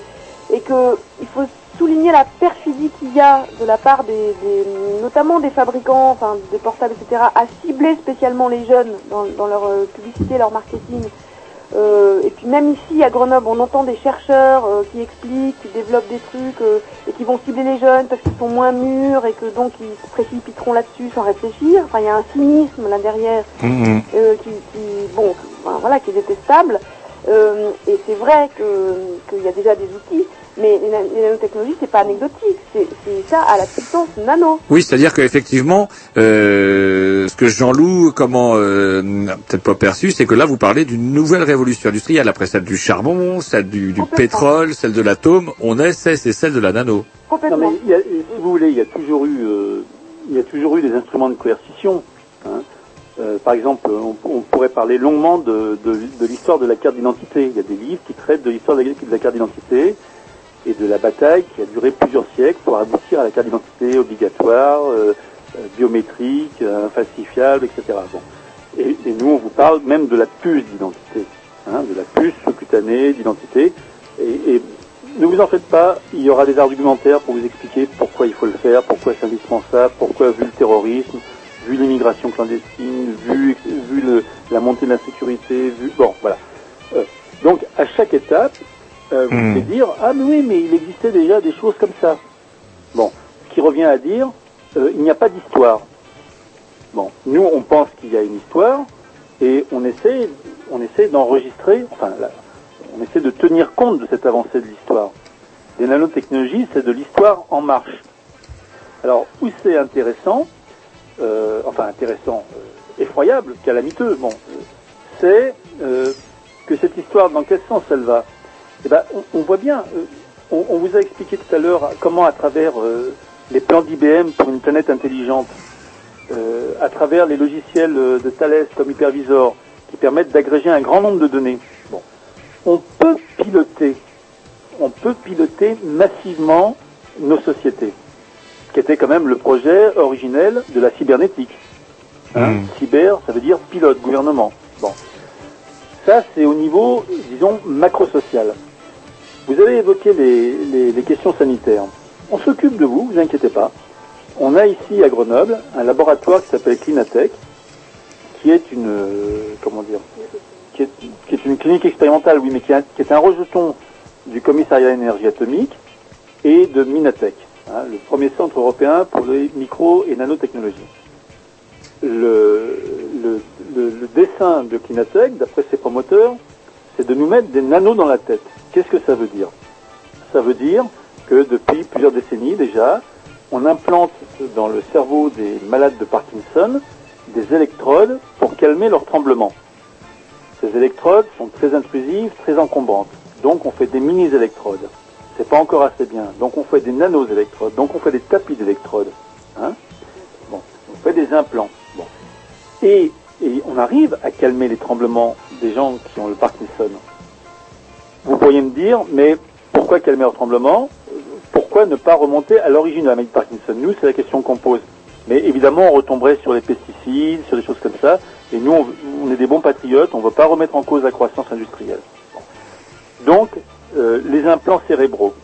et que il faut souligner la perfidie qu'il y a de la part des, des- notamment des fabricants, enfin des portables, etc., à cibler spécialement les jeunes dans, dans leur euh, publicité, leur marketing. Euh, et puis même ici à Grenoble, on entend des chercheurs euh, qui expliquent, qui développent des trucs euh, et qui vont cibler les jeunes parce qu'ils sont moins mûrs et que donc ils se précipiteront là-dessus sans réfléchir. Enfin, il y a un cynisme là derrière Mhm. euh, qui, qui- bon, enfin, voilà, qui est détestable. Euh, et c'est vrai que qu'il y a déjà des outils, mais les, na- les nanotechnologies c'est pas anecdotique, c'est ça à la puissance nano. Oui, c'est-à-dire qu'effectivement, euh, ce que Jean-Loup, comment euh, n'a peut-être pas perçu, c'est que là vous parlez d'une nouvelle révolution industrielle après celle du charbon, celle du, du pétrole, celle de l'atome. On est, c'est, celle de la nano. Non, mais il y a- si vous voulez, il y a toujours eu, euh, il y a toujours eu des instruments de coercition. hein. Euh, par exemple, on, on pourrait parler longuement de, de, de l'histoire de la carte d'identité. Il y a des livres qui traitent de l'histoire de la, de la carte d'identité et de la bataille qui a duré plusieurs siècles pour aboutir à la carte d'identité obligatoire, euh, euh, biométrique, euh, infalsifiable, etc. Bon. Et, nous, on vous parle même de la puce d'identité, hein, de la puce sous-cutanée d'identité. Et, ne vous en faites pas, il y aura des argumentaires pour vous expliquer pourquoi il faut le faire, pourquoi c'est indispensable, pourquoi vu le terrorisme, vu l'immigration clandestine, vu, la montée de l'insécurité, vu... Bon, voilà. Euh, donc, à chaque étape, euh, vous Hmm. pouvez dire, ah mais oui, mais il existait déjà des choses comme ça. Bon, ce qui revient à dire, euh, il n'y a pas d'histoire. Bon, nous, on pense qu'il y a une histoire, et on essaie, on essaie d'enregistrer, enfin, là, on essaie de tenir compte de cette avancée de l'histoire. Les nanotechnologies, c'est de l'histoire en marche. Alors, où c'est intéressant, euh, enfin intéressant, euh, effroyable, calamiteux, bon, c'est que cette histoire, dans quel sens elle va? Eh ben, on, on voit bien, euh, on, on vous a expliqué tout à l'heure comment à travers euh, les plans d'IBM pour une planète intelligente, euh, à travers les logiciels de Thales comme Hypervisor, qui permettent d'agréger un grand nombre de données. Bon, on peut piloter, on peut piloter massivement nos sociétés, qui était quand même le projet originel de la cybernétique. Hein, Cyber, ça veut dire pilote, gouvernement. Bon. Ça, c'est au niveau, disons, macro-social. Vous avez évoqué les, questions sanitaires. On s'occupe de vous, vous inquiétez pas. On a ici à Grenoble un laboratoire qui s'appelle Clinatech, qui est une, euh, comment dire, qui est, une clinique expérimentale, oui, mais qui, est un- rejeton du commissariat à l'énergie atomique et de Minatech, hein, le premier centre européen pour les micro et nanotechnologies. Le- le dessin de Clinatech, d'après ses promoteurs, c'est de nous mettre des nanos dans la tête. Qu'est-ce que ça veut dire? Ça veut dire que depuis plusieurs décennies déjà, on implante dans le cerveau des malades de Parkinson des électrodes pour calmer leurs tremblements. Ces électrodes sont très intrusives, très encombrantes. Donc on fait des mini-électrodes. C'est pas encore assez bien. Donc on fait des nano-électrodes. Donc on fait des tapis d'électrodes. Hein bon, on fait des implants. Et, et on arrive à calmer les tremblements des gens qui ont le Parkinson. Vous pourriez me dire, mais pourquoi calmer leurs tremblements Pourquoi ne pas remonter à l'origine de la maladie de Parkinson? Nous, c'est la question qu'on pose. Mais évidemment, on retomberait sur les pesticides, sur des choses comme ça. Et nous, on, est des bons patriotes, on ne veut pas remettre en cause la croissance industrielle. Donc, euh, les implants cérébraux.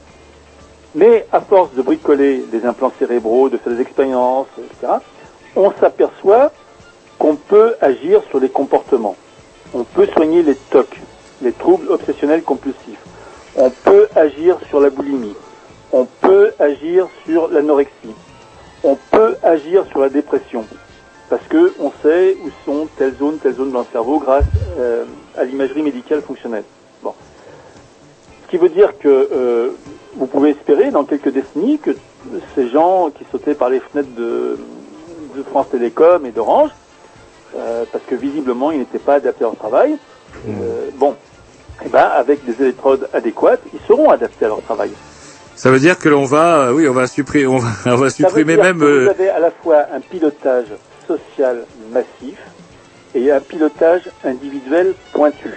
Mais à force de bricoler des implants cérébraux, de faire des expériences, etc., on s'aperçoit qu'on peut agir sur les comportements. On peut soigner les TOC, les troubles obsessionnels compulsifs. On peut agir sur la boulimie. On peut agir sur l'anorexie. On peut agir sur la dépression. Parce que on sait où sont telles zones, telles zones dans le cerveau grâce euh, à l'imagerie médicale fonctionnelle. Bon. Ce qui veut dire que euh, vous pouvez espérer dans quelques décennies que ces gens qui sautaient par les fenêtres de, de France Télécom et d'Orange, euh, parce que visiblement ils n'étaient pas adaptés à leur travail, euh, bon, eh ben, avec des électrodes adéquates, ils seront adaptés à leur travail. Ça veut dire que l'on va, euh, oui, on va supprimer, on va, on va Ça veut supprimer dire même. que Vous avez à la fois un pilotage social massif et un pilotage individuel pointu.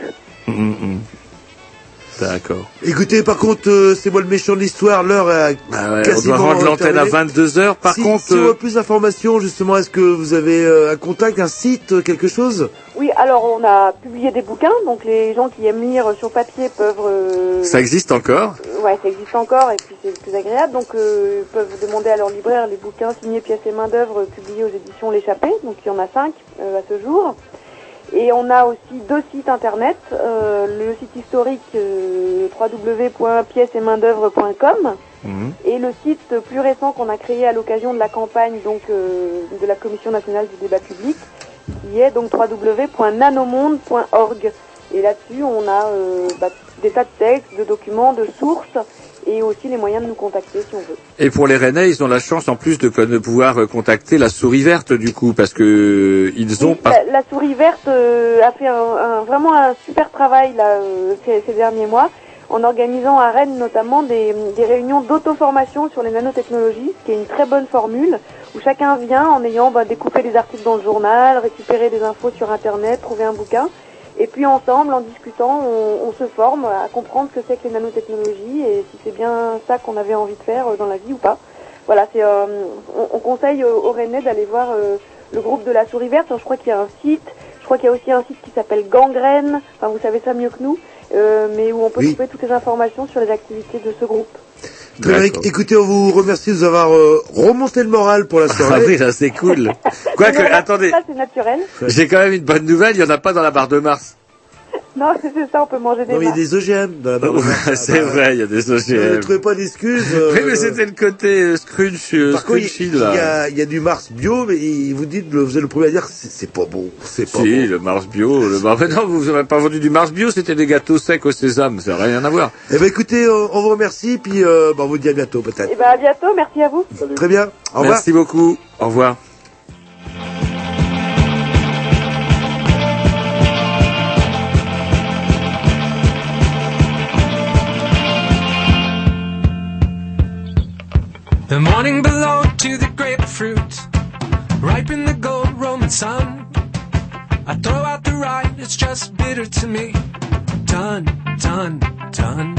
hum, hum. D'accord. Écoutez, par contre, euh, c'est moi le méchant de l'histoire. L'heure est Ah ouais, on quasiment doit rendre l'antenne à terminée. 22 heures. Par si, contre, si on euh, veut plus d'informations, justement, est-ce que vous avez euh, un contact, un site, quelque chose? Oui, alors on a publié des bouquins, donc les gens qui aiment lire sur papier peuvent... euh, ça existe encore? Ouais, ça existe encore et puis c'est le plus agréable. Donc euh, ils peuvent demander à leur libraire les bouquins signés pièces et main d'œuvre publiés aux éditions L'échappée. Donc il y en a cinq euh, à ce jour. Et on a aussi deux sites internet. Euh, le site historique euh, www.piècesetmaindœuvre.com et le site plus récent qu'on a créé à l'occasion de la campagne donc euh, de la Commission nationale du débat public qui est donc www.nanomonde.org. Et là-dessus, on a euh, bah, des tas de textes, de documents, de sources et aussi les moyens de nous contacter si on veut. Et pour les Rennais, ils ont la chance en plus de, de pouvoir euh, contacter la souris verte du coup, parce que euh, ils ont. pas- La, la souris verte euh, a fait un, un- vraiment un super travail là, euh, ces, ces derniers mois en organisant à Rennes notamment des, des réunions d'auto-formation sur les nanotechnologies, ce qui est une très bonne formule, où chacun vient en ayant bah, découpé des articles dans le journal, récupéré des infos sur Internet, trouvé un bouquin, et puis ensemble, en discutant, on, on se forme à comprendre ce que c'est que les nanotechnologies et si c'est bien ça qu'on avait envie de faire euh, dans la vie ou pas. Voilà, c'est, euh, on, on conseille aux, aux Rennais d'aller voir euh, le groupe de la souris verte. Alors, je crois qu'il y a un site, je crois qu'il y a aussi un site qui s'appelle Gangrène, enfin vous savez ça mieux que nous, euh, mais où on peut Oui. trouver toutes les informations sur les activités de ce groupe. Bien. Écoutez, on vous remercie de nous avoir euh, remonté le moral pour la Ah soirée. oui, ça c'est cool. Quoique, attendez, Ça c'est naturel. j'ai quand même une bonne nouvelle, il y en a pas dans la barre de Mars. Non, c'est ça, on peut manger des Non, mais il y a des OGM dans la barre de Mars. Ouais, c'est vrai, il y a des Ne OGM. trouvez pas d'excuses. euh, Oui, mais c'était le côté euh, scrunch, euh, Par contre, il y, là. a, il y a du Mars bio, mais il- vous dites, le- vous êtes le premier à dire, c'est c'est pas bon, c'est pas Si, bon. le Mars bio, le Mars... Mais non, vous avez pas vendu du Mars bio, c'était des gâteaux secs au sésame, ça n'a rien à voir. Eh ben écoutez, on, on vous remercie, puis euh, bah, on vous dit à bientôt peut-être. Et ben à bientôt, merci à vous. Très bien, au revoir. Merci beaucoup, au revoir. The morning below to the grapefruit, ripe in the gold Roman sun. I throw out the right, it's just bitter to me. Done, done, done.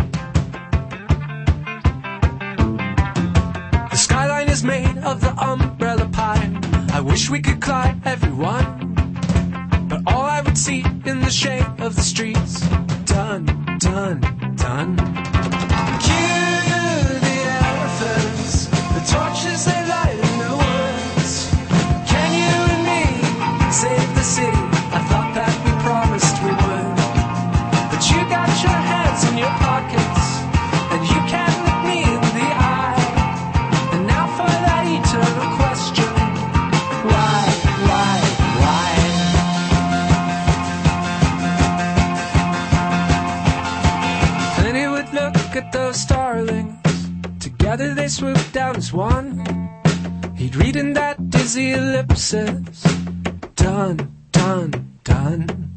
The skyline is made of the umbrella pie. I wish we could climb everyone. But all I would see in the shade of the streets. Done, done, done. Save the city? I thought that we promised we would. But you got your hands in your pockets, and you can't look me in the eye. And now for that eternal question. Why, why, why? Then he would look at those starlings. Together they swoop down as one. He'd read in that dizzy ellipsis. Done, done, done.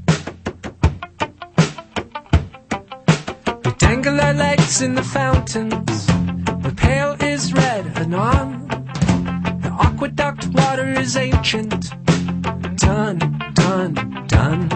We dangle our legs in the fountains. The pail is red anon. The aqueduct water is ancient. Done, done, done.